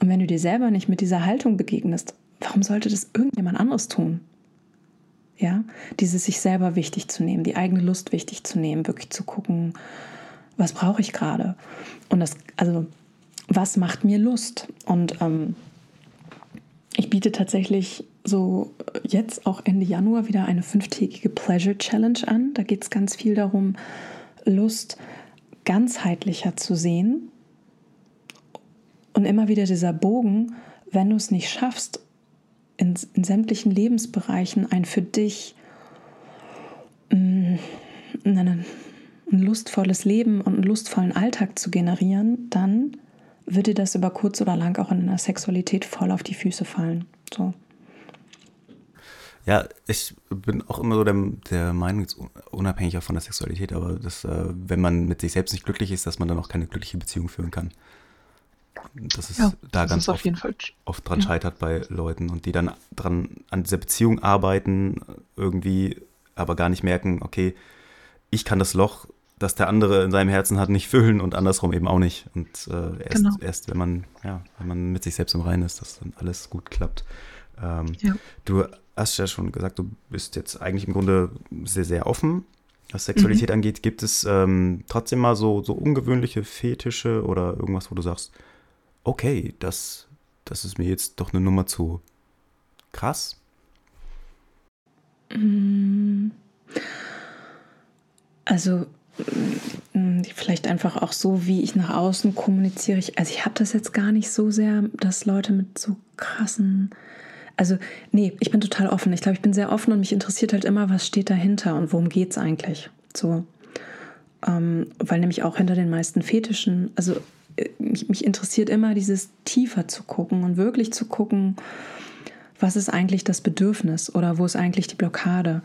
Und wenn du dir selber nicht mit dieser Haltung begegnest, warum sollte das irgendjemand anderes tun? Ja, dieses sich selber wichtig zu nehmen, die eigene Lust wichtig zu nehmen, wirklich zu gucken, was brauche ich gerade? Und das, also, was macht mir Lust? Und ähm, ich biete tatsächlich so jetzt auch Ende Januar wieder eine fünftägige Pleasure Challenge an. Da geht es ganz viel darum, Lust ganzheitlicher zu sehen. Und immer wieder dieser Bogen, wenn du es nicht schaffst, in, in sämtlichen Lebensbereichen ein für dich mh, mm, ein lustvolles Leben und einen lustvollen Alltag zu generieren, dann wird dir das über kurz oder lang auch in der Sexualität voll auf die Füße fallen. So. Ja, ich bin auch immer so der, der Meinung, unabhängig von der Sexualität, aber dass, äh, wenn man mit sich selbst nicht glücklich ist, dass man dann auch keine glückliche Beziehung führen kann. Das ist ja, da das ganz oft, oft, dran ja. scheitert bei Leuten und die dann dran an dieser Beziehung arbeiten, irgendwie aber gar nicht merken, okay, ich kann das Loch, das der andere in seinem Herzen hat, nicht füllen und andersrum eben auch nicht. Und äh, erst, genau. erst wenn man, ja, wenn man mit sich selbst im Reinen ist, dass dann alles gut klappt. Ähm, ja. Du hast ja schon gesagt, du bist jetzt eigentlich im Grunde sehr, sehr offen, was Sexualität mhm. angeht. Gibt es ähm, trotzdem mal so, so ungewöhnliche Fetische oder irgendwas, wo du sagst, okay, das, das ist mir jetzt doch eine Nummer zu krass? Mm. Also mm, vielleicht einfach auch so, wie ich nach außen kommuniziere. also ich habe das jetzt gar nicht so sehr, dass Leute mit so krassen also, nee, ich bin total offen. Ich glaube, ich bin sehr offen und mich interessiert halt immer, was steht dahinter und worum geht es eigentlich. So. Ähm, weil nämlich auch hinter den meisten Fetischen, also mich, interessiert immer dieses tiefer zu gucken und wirklich zu gucken, was ist eigentlich das Bedürfnis oder wo ist eigentlich die Blockade.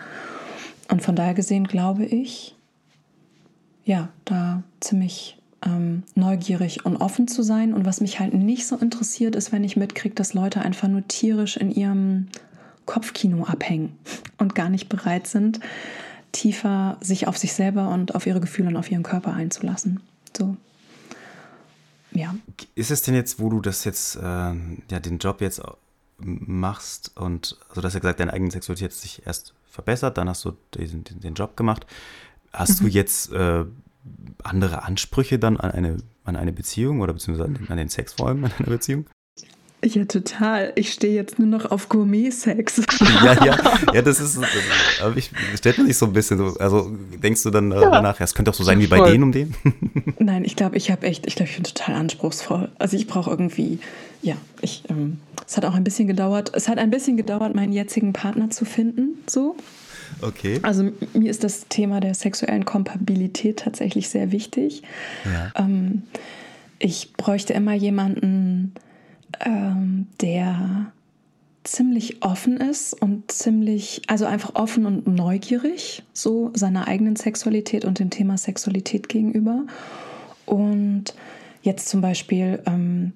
Und von daher gesehen glaube ich, ja, da ziemlich ähm, neugierig und offen zu sein. Und was mich halt nicht so interessiert, ist, wenn ich mitkriege, dass Leute einfach nur tierisch in ihrem Kopfkino abhängen und gar nicht bereit sind, tiefer sich auf sich selber und auf ihre Gefühle und auf ihren Körper einzulassen. So. Ja. Ist es denn jetzt, wo du das jetzt, äh, ja, den Job jetzt machst und, also du hast ja gesagt, deine eigene Sexualität hat sich erst verbessert, dann hast du den, den Job gemacht. Hast mhm. du jetzt äh, andere Ansprüche dann an eine, an eine Beziehung oder beziehungsweise an den Sex vor allem an einer Beziehung? Ja, total. Ich stehe jetzt nur noch auf Gourmet-Sex. ja, ja, ja, das ist, aber ich stellt man sich so ein bisschen so, also denkst du dann ja. danach, ja, es könnte auch so sein wie bei Voll. denen um den? Nein, ich glaube, ich habe echt, ich glaube, ich bin total anspruchsvoll. Also ich brauche irgendwie, ja, ich, ähm, es hat auch ein bisschen gedauert, es hat ein bisschen gedauert, meinen jetzigen Partner zu finden, so. Okay. Also mir ist das Thema der sexuellen Kompatibilität tatsächlich sehr wichtig. Ja. Ähm, ich bräuchte immer jemanden, ähm, der ziemlich offen ist und ziemlich, also einfach offen und neugierig, so seiner eigenen Sexualität und dem Thema Sexualität gegenüber. Und jetzt zum Beispiel, ähm,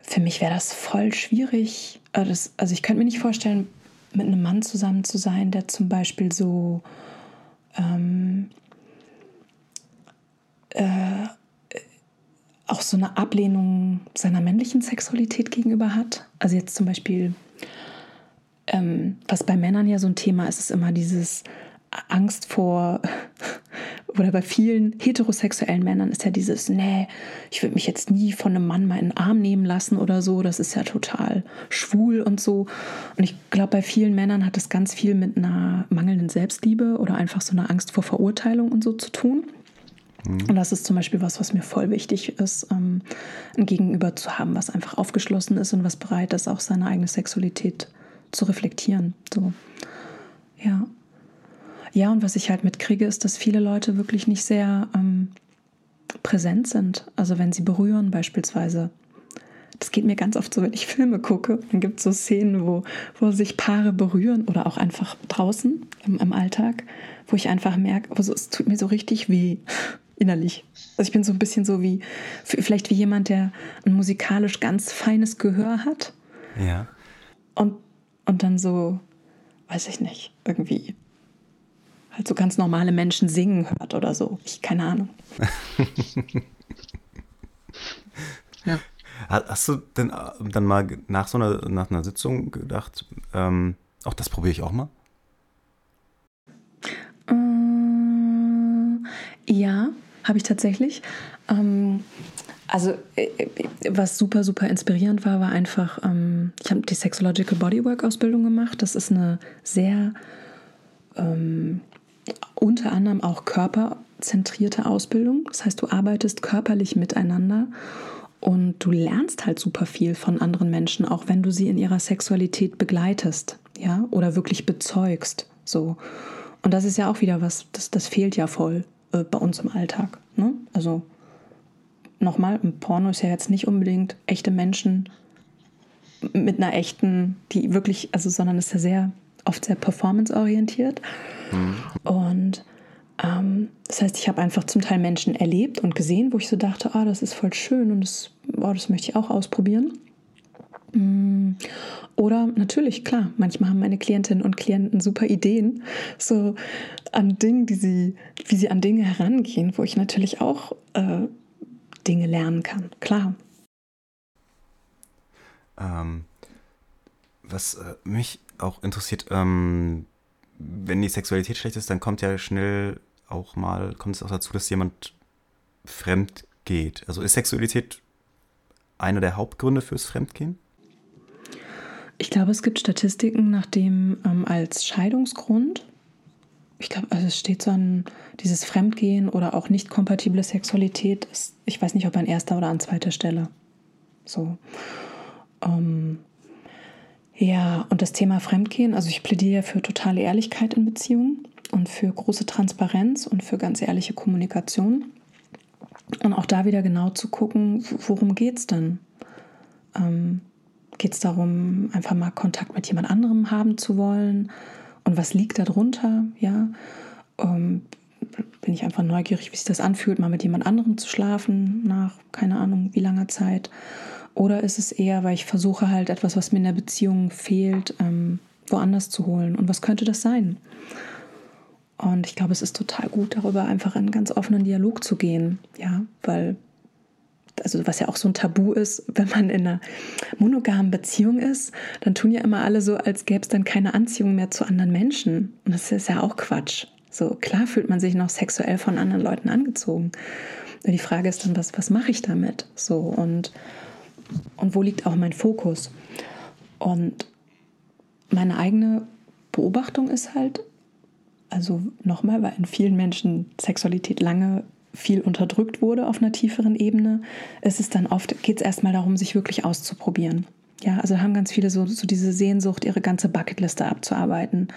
für mich wäre das voll schwierig. Äh, das, also ich könnte mir nicht vorstellen, mit einem Mann zusammen zu sein, der zum Beispiel so ähm, äh, auch so eine Ablehnung seiner männlichen Sexualität gegenüber hat. Also jetzt zum Beispiel, ähm, was bei Männern ja so ein Thema ist, ist immer dieses Angst vor, oder bei vielen heterosexuellen Männern ist ja dieses, nee, ich würde mich jetzt nie von einem Mann mal in den Arm nehmen lassen oder so, das ist ja total schwul und so. Und ich glaube, bei vielen Männern hat das ganz viel mit einer mangelnden Selbstliebe oder einfach so einer Angst vor Verurteilung und so zu tun. Mhm. Und das ist zum Beispiel was, was mir voll wichtig ist, ähm, ein Gegenüber zu haben, was einfach aufgeschlossen ist und was bereit ist, auch seine eigene Sexualität zu reflektieren. So, ja. Ja, und was ich halt mitkriege, ist, dass viele Leute wirklich nicht sehr ähm, präsent sind. Also wenn sie berühren beispielsweise. Das geht mir ganz oft so, wenn ich Filme gucke. Dann gibt es so Szenen, wo, wo sich Paare berühren oder auch einfach draußen im, im Alltag, wo ich einfach merke, also es tut mir so richtig weh innerlich. Also ich bin so ein bisschen so wie, vielleicht wie jemand, der ein musikalisch ganz feines Gehör hat. Ja. Und, und dann so, weiß ich nicht, irgendwie halt so ganz normale Menschen singen hört oder so. Ich keine Ahnung. ja. Hast du denn äh, dann mal nach so einer, nach einer Sitzung gedacht, ähm, auch das probiere ich auch mal? Äh, ja, habe ich tatsächlich. Ähm, also äh, was super, super inspirierend war, war einfach, ähm, ich habe die Sexological Bodywork Ausbildung gemacht. Das ist eine sehr ähm, unter anderem auch körperzentrierte Ausbildung. Das heißt, du arbeitest körperlich miteinander und du lernst halt super viel von anderen Menschen, auch wenn du sie in ihrer Sexualität begleitest, ja, oder wirklich bezeugst. So. Und das ist ja auch wieder was, das, das fehlt ja voll äh, bei uns im Alltag. Ne? Also nochmal, ein Porno ist ja jetzt nicht unbedingt echte Menschen mit einer echten, die wirklich, also, sondern ist ja sehr oft sehr performanceorientiert. Mhm. Und ähm, das heißt, ich habe einfach zum Teil Menschen erlebt und gesehen, wo ich so dachte, ah, das ist voll schön und das, oh, das möchte ich auch ausprobieren. Mm. Oder natürlich, klar, manchmal haben meine Klientinnen und Klienten super Ideen, so an Dingen, die sie, wie sie an Dinge herangehen, wo ich natürlich auch äh, Dinge lernen kann, klar. Ähm, was äh, mich auch interessiert, ähm, wenn die Sexualität schlecht ist, dann kommt ja schnell auch mal, kommt es auch dazu, dass jemand fremd geht. Also ist Sexualität einer der Hauptgründe fürs Fremdgehen? Ich glaube, es gibt Statistiken, nachdem ähm, als Scheidungsgrund, ich glaube, also es steht so an dieses Fremdgehen oder auch nicht kompatible Sexualität, ist, ich weiß nicht, ob an erster oder an zweiter Stelle. So. Ähm, ja, und das Thema Fremdgehen, also ich plädiere für totale Ehrlichkeit in Beziehungen und für große Transparenz und für ganz ehrliche Kommunikation. Und auch da wieder genau zu gucken, worum geht es denn? Ähm, geht es darum, einfach mal Kontakt mit jemand anderem haben zu wollen? Und was liegt darunter? Ja, ähm, bin ich einfach neugierig, wie sich das anfühlt, mal mit jemand anderem zu schlafen nach keine Ahnung wie langer Zeit. Oder ist es eher, weil ich versuche halt etwas, was mir in der Beziehung fehlt, ähm, woanders zu holen? Und was könnte das sein? Und ich glaube, es ist total gut, darüber einfach in einen ganz offenen Dialog zu gehen. Ja, weil, also was ja auch so ein Tabu ist, wenn man in einer monogamen Beziehung ist, dann tun ja immer alle so, als gäbe es dann keine Anziehung mehr zu anderen Menschen. Und das ist ja auch Quatsch. So klar fühlt man sich noch sexuell von anderen Leuten angezogen. Die Frage ist dann, was, was mache ich damit? So und und wo liegt auch mein Fokus. Und meine eigene Beobachtung ist halt, also nochmal, weil in vielen Menschen Sexualität lange viel unterdrückt wurde auf einer tieferen Ebene, ist es dann oft, geht es erstmal darum, sich wirklich auszuprobieren. Ja, also haben ganz viele so, so diese Sehnsucht, ihre ganze Bucketliste abzuarbeiten.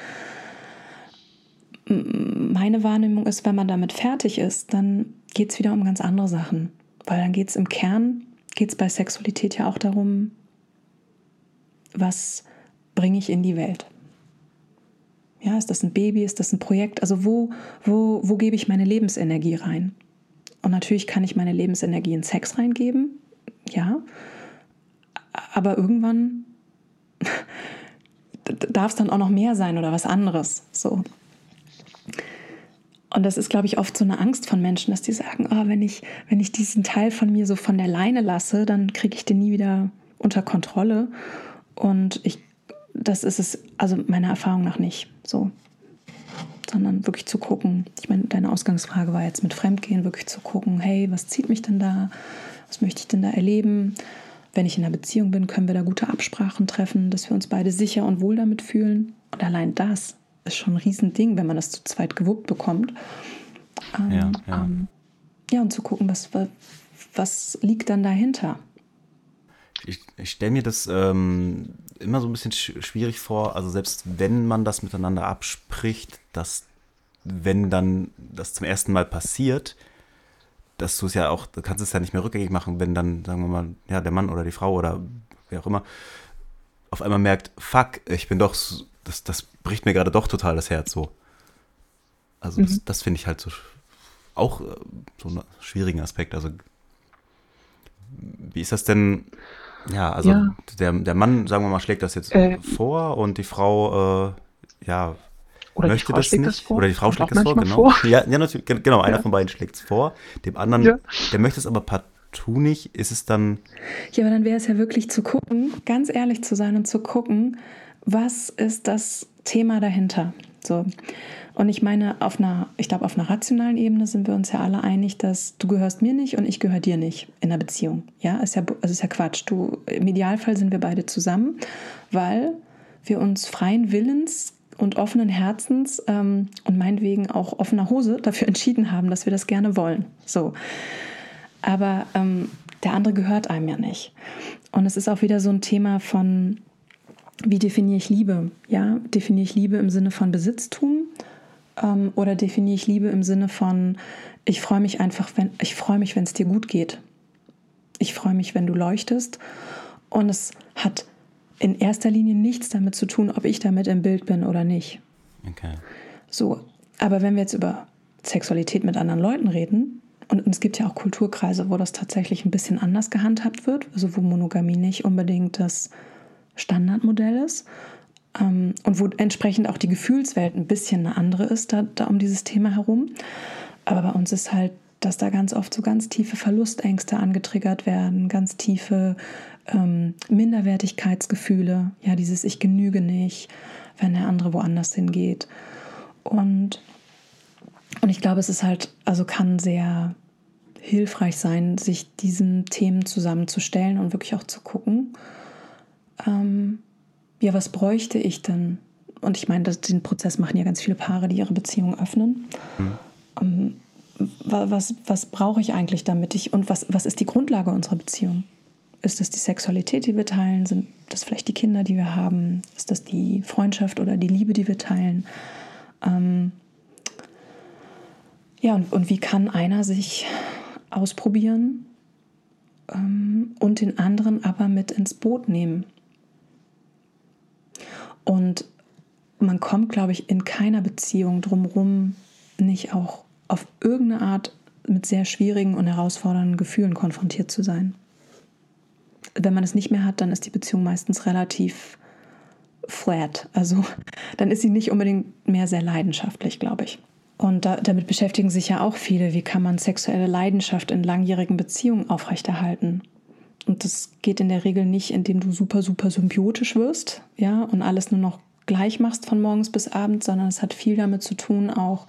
Meine Wahrnehmung ist, wenn man damit fertig ist, dann geht es wieder um ganz andere Sachen. Weil dann geht es im Kern geht es bei Sexualität ja auch darum, was bringe ich in die Welt? Ja, ist das ein Baby, ist das ein Projekt? Also wo, wo, wo gebe ich meine Lebensenergie rein? Und natürlich kann ich meine Lebensenergie in Sex reingeben, ja, aber irgendwann darf es dann auch noch mehr sein oder was anderes. So. Und das ist, glaube ich, oft so eine Angst von Menschen, dass die sagen, oh, wenn, ich, wenn ich diesen Teil von mir so von der Leine lasse, dann kriege ich den nie wieder unter Kontrolle. Und ich, das ist es, also meiner Erfahrung nach nicht so. Sondern wirklich zu gucken. Ich meine, deine Ausgangsfrage war jetzt mit Fremdgehen, wirklich zu gucken, hey, was zieht mich denn da? Was möchte ich denn da erleben? Wenn ich in einer Beziehung bin, können wir da gute Absprachen treffen, dass wir uns beide sicher und wohl damit fühlen. Und allein das ist schon ein Riesending, wenn man das zu zweit gewuppt bekommt. Ähm, ja, ja. Ähm, ja, und zu gucken, was, was liegt dann dahinter. Ich, ich stelle mir das ähm, immer so ein bisschen schwierig vor, also selbst wenn man das miteinander abspricht, dass wenn dann das zum ersten Mal passiert, dass du es ja auch, du kannst es ja nicht mehr rückgängig machen, wenn dann, sagen wir mal, ja, der Mann oder die Frau oder wer auch immer auf einmal merkt, fuck, ich bin doch, das, das bricht mir gerade doch total das Herz so. Also mhm. das, das finde ich halt so auch äh, so einen schwierigen Aspekt. Also wie ist das denn? Ja, also ja. Der, der Mann, sagen wir mal, schlägt das jetzt äh, vor und die Frau, äh, ja, oder möchte das nicht. Das oder die Frau schlägt das vor, genau. Vor. Ja, ja, natürlich, genau, einer ja. von beiden schlägt es vor. Dem anderen, ja. der möchte es aber partout nicht. Ist es dann. Ja, aber dann wäre es ja wirklich zu gucken, ganz ehrlich zu sein und zu gucken, was ist das Thema dahinter? So. Und ich meine, auf einer, ich glaube, auf einer rationalen Ebene sind wir uns ja alle einig, dass du gehörst mir nicht und ich gehöre dir nicht in einer Beziehung. Ja, ist ja, also ist ja Quatsch. Du, Im Idealfall sind wir beide zusammen, weil wir uns freien Willens und offenen Herzens ähm, und meinetwegen auch offener Hose dafür entschieden haben, dass wir das gerne wollen. So. Aber ähm, der andere gehört einem ja nicht. Und es ist auch wieder so ein Thema von, wie definiere ich Liebe? Ja, definiere ich Liebe im Sinne von Besitztum ähm, oder definiere ich Liebe im Sinne von, ich freue mich einfach, wenn ich freue mich, wenn es dir gut geht. Ich freue mich, wenn du leuchtest. Und es hat in erster Linie nichts damit zu tun, ob ich damit im Bild bin oder nicht. Okay. So, aber wenn wir jetzt über Sexualität mit anderen Leuten reden, und, es gibt ja auch Kulturkreise, wo das tatsächlich ein bisschen anders gehandhabt wird, also wo Monogamie nicht unbedingt das Standardmodell ist, und wo entsprechend auch die Gefühlswelt ein bisschen eine andere ist, da, da um dieses Thema herum. Aber bei uns ist halt, dass da ganz oft so ganz tiefe Verlustängste angetriggert werden, ganz tiefe ähm, Minderwertigkeitsgefühle, ja, dieses Ich genüge nicht, wenn der andere woanders hingeht. Und, und ich glaube, es ist halt, also kann sehr hilfreich sein, sich diesen Themen zusammenzustellen und wirklich auch zu gucken, ähm, ja, was bräuchte ich denn? Und ich meine, das, den Prozess machen ja ganz viele Paare, die ihre Beziehung öffnen. Mhm. Um, ähm, was, was brauche ich eigentlich damit ich und was, was ist die Grundlage unserer Beziehung? Ist das die Sexualität, die wir teilen? Sind das vielleicht die Kinder, die wir haben? Ist das die Freundschaft oder die Liebe, die wir teilen? Ähm ja, und, und wie kann einer sich ausprobieren ähm, und den anderen aber mit ins Boot nehmen? Und man kommt, glaube ich, in keiner Beziehung drumherum, nicht auch auf irgendeine Art mit sehr schwierigen und herausfordernden Gefühlen konfrontiert zu sein. Wenn man es nicht mehr hat, dann ist die Beziehung meistens relativ flat. Also dann ist sie nicht unbedingt mehr sehr leidenschaftlich, glaube ich. Und da, damit beschäftigen sich ja auch viele, wie kann man sexuelle Leidenschaft in langjährigen Beziehungen aufrechterhalten. Und das geht in der Regel nicht, indem du super, super symbiotisch wirst, ja, und alles nur noch gleich machst von morgens bis abends, sondern es hat viel damit zu tun, auch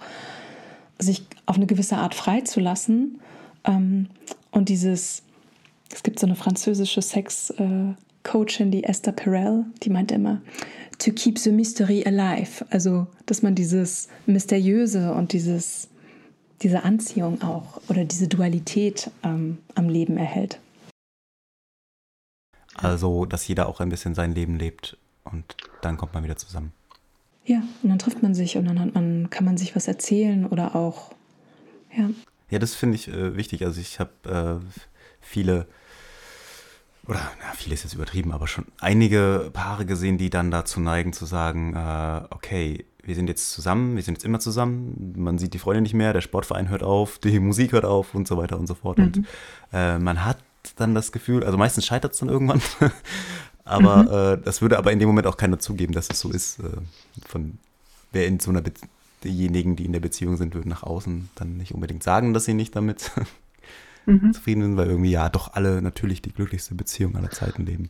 sich auf eine gewisse Art freizulassen. Ähm, und dieses, es gibt so eine französische Sex-Coachin, die Esther Perel, die meint immer, to keep the mystery alive. Also, dass man dieses Mysteriöse und dieses, diese Anziehung auch oder diese Dualität ähm, am Leben erhält. Also, dass jeder auch ein bisschen sein Leben lebt und dann kommt man wieder zusammen. Ja, und dann trifft man sich und dann hat man, kann man sich was erzählen oder auch, ja. Ja, das finde ich äh, wichtig. Also ich habe äh, viele, oder na, viele ist jetzt übertrieben, aber schon einige Paare gesehen, die dann dazu neigen zu sagen, äh, okay, wir sind jetzt zusammen, wir sind jetzt immer zusammen, man sieht die Freunde nicht mehr, der Sportverein hört auf, die Musik hört auf und so weiter und so fort. Mhm. Und äh, man hat dann das Gefühl, also meistens scheitert es dann irgendwann, aber mhm. äh, das würde aber in dem Moment auch keiner zugeben, dass es so ist. Äh, von wer in so einer Be diejenigen, die in der Beziehung sind, würden nach außen dann nicht unbedingt sagen, dass sie nicht damit mhm. zufrieden sind, weil irgendwie ja doch alle natürlich die glücklichste Beziehung aller Zeiten leben.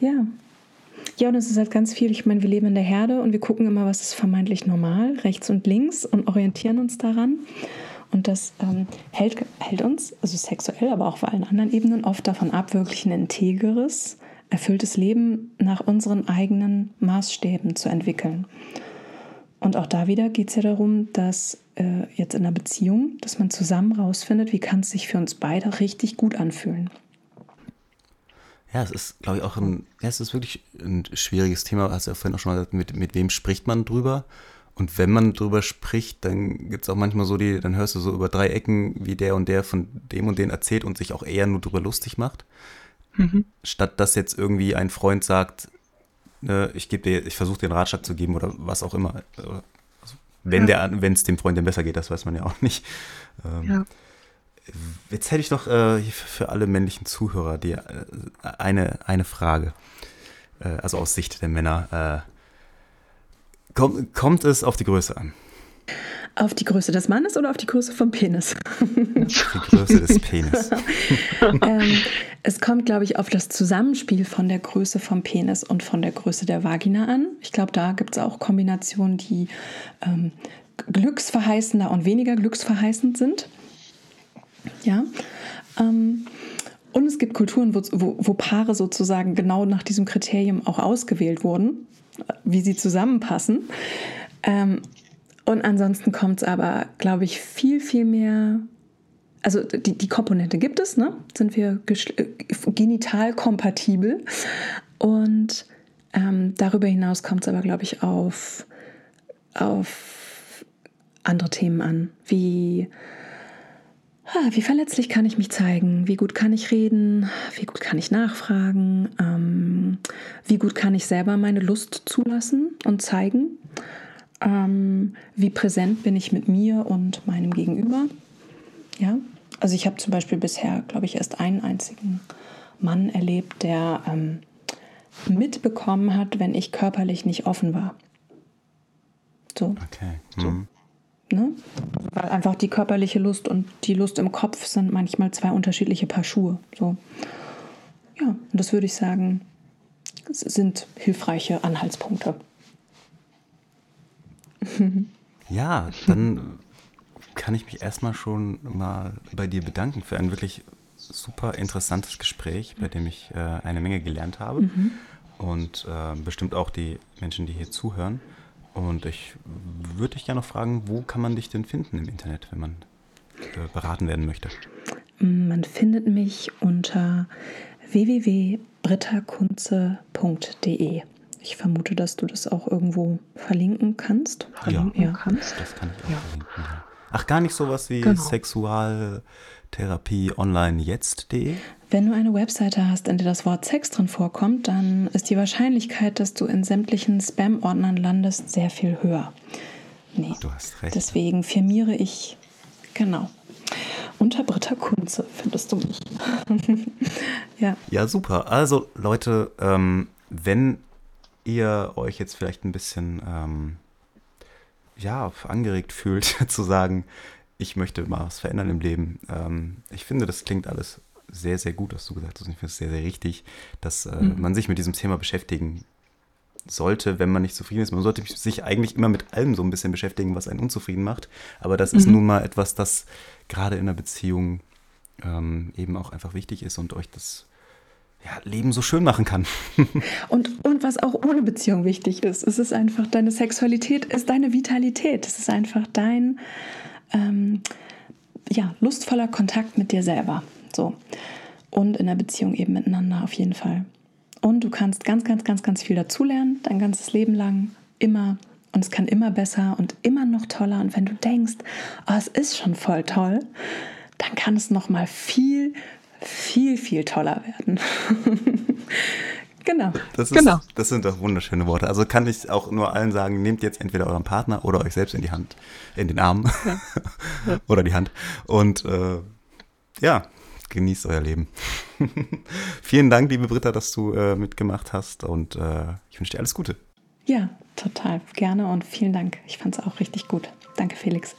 Ja. Ja, und es ist halt ganz viel, ich meine, wir leben in der Herde und wir gucken immer, was ist vermeintlich normal, rechts und links und orientieren uns daran. Und das ähm, hält, hält uns, also sexuell, aber auch auf allen anderen Ebenen, oft davon ab, wirklich ein integeres, erfülltes Leben nach unseren eigenen Maßstäben zu entwickeln. Und auch da wieder geht es ja darum, dass äh, jetzt in einer Beziehung, dass man zusammen rausfindet, wie kann es sich für uns beide richtig gut anfühlen. Ja, es ist, glaube ich, auch ein, ja, es ist wirklich ein schwieriges Thema. Hast du ja vorhin auch schon mal gesagt, mit, mit wem spricht man drüber? Und wenn man drüber spricht, dann gibt es auch manchmal so die, dann hörst du so über drei Ecken, wie der und der von dem und den erzählt und sich auch eher nur drüber lustig macht. Mhm. Statt dass jetzt irgendwie ein Freund sagt, ne, ich gebe dir, ich versuche dir einen Ratschlag zu geben oder was auch immer. Also, wenn ja. der, wenn es dem Freund denn besser geht, das weiß man ja auch nicht. Ähm, ja. Jetzt hätte ich noch äh, für alle männlichen Zuhörer die, äh, eine, eine Frage. Äh, also aus Sicht der Männer. Kommt, kommt es auf die Größe an? Auf die Größe des Mannes oder auf die Größe vom Penis? Die Größe des Penis. ähm, es kommt, glaube ich, auf das Zusammenspiel von der Größe vom Penis und von der Größe der Vagina an. Ich glaube, da gibt es auch Kombinationen, die ähm, glücksverheißender und weniger glücksverheißend sind. Ja. Ähm, und es gibt Kulturen, wo, wo, wo Paare sozusagen genau nach diesem Kriterium auch ausgewählt wurden, wie sie zusammenpassen. Ähm, und ansonsten kommt es aber, glaube ich, viel, viel mehr. Also die, die Komponente gibt es, ne? Sind wir äh, genital kompatibel. Und ähm, darüber hinaus kommt es aber, glaube ich, auf, auf andere Themen an, wie wie verletzlich kann ich mich zeigen? Wie gut kann ich reden? Wie gut kann ich nachfragen? Ähm, wie gut kann ich selber meine Lust zulassen und zeigen? Ähm, wie präsent bin ich mit mir und meinem Gegenüber? Ja, also ich habe zum Beispiel bisher, glaube ich, erst einen einzigen Mann erlebt, der ähm, mitbekommen hat, wenn ich körperlich nicht offen war. So. Okay. So. Ne? Weil einfach die körperliche Lust und die Lust im Kopf sind manchmal zwei unterschiedliche Paar Schuhe. So. Ja, und das würde ich sagen, sind hilfreiche Anhaltspunkte. Ja, dann kann ich mich erstmal schon mal bei dir bedanken für ein wirklich super interessantes Gespräch, bei dem ich äh, eine Menge gelernt habe mhm. und äh, bestimmt auch die Menschen, die hier zuhören. Und ich würde dich gerne noch fragen, wo kann man dich denn finden im Internet, wenn man äh, beraten werden möchte? Man findet mich unter www.brittakunze.de. Ich vermute, dass du das auch irgendwo verlinken kannst. Verlinken ja, kannst. das kann ich auch ja. verlinken. Ja. Ach, gar nicht sowas wie genau. Sexualtherapie online jetzt.de? Wenn du eine Webseite hast, in der das Wort Sex drin vorkommt, dann ist die Wahrscheinlichkeit, dass du in sämtlichen Spam-Ordnern landest, sehr viel höher. Nee. Du hast recht. Deswegen firmiere ich, genau. Unter Britta Kunze findest du mich. ja. ja, super. Also Leute, ähm, wenn ihr euch jetzt vielleicht ein bisschen ähm, ja, angeregt fühlt, zu sagen, ich möchte mal was verändern im Leben. Ähm, ich finde, das klingt alles sehr, sehr gut, was du gesagt hast. Ich finde es sehr, sehr richtig, dass äh, mhm. man sich mit diesem Thema beschäftigen sollte, wenn man nicht zufrieden ist. Man sollte sich eigentlich immer mit allem so ein bisschen beschäftigen, was einen unzufrieden macht. Aber das mhm. ist nun mal etwas, das gerade in einer Beziehung ähm, eben auch einfach wichtig ist und euch das ja, Leben so schön machen kann. und, und was auch ohne Beziehung wichtig ist, es ist einfach, deine Sexualität ist deine Vitalität. Es ist einfach dein ähm, ja, lustvoller Kontakt mit dir selber. So. Und in der Beziehung eben miteinander auf jeden Fall. Und du kannst ganz, ganz, ganz, ganz viel dazulernen, dein ganzes Leben lang, immer. Und es kann immer besser und immer noch toller. Und wenn du denkst, oh, es ist schon voll toll, dann kann es noch mal viel, viel, viel toller werden. genau. Das, ist, genau. das sind doch wunderschöne Worte. Also kann ich auch nur allen sagen, nehmt jetzt entweder euren Partner oder euch selbst in die Hand, in den Arm ja. Ja. oder die Hand. Und äh, ja, genießt euer Leben. Vielen Dank, liebe Britta, dass du äh, mitgemacht hast und äh, ich wünsche dir alles Gute. Ja, total gerne und vielen Dank. Ich fand es auch richtig gut. Danke, Felix.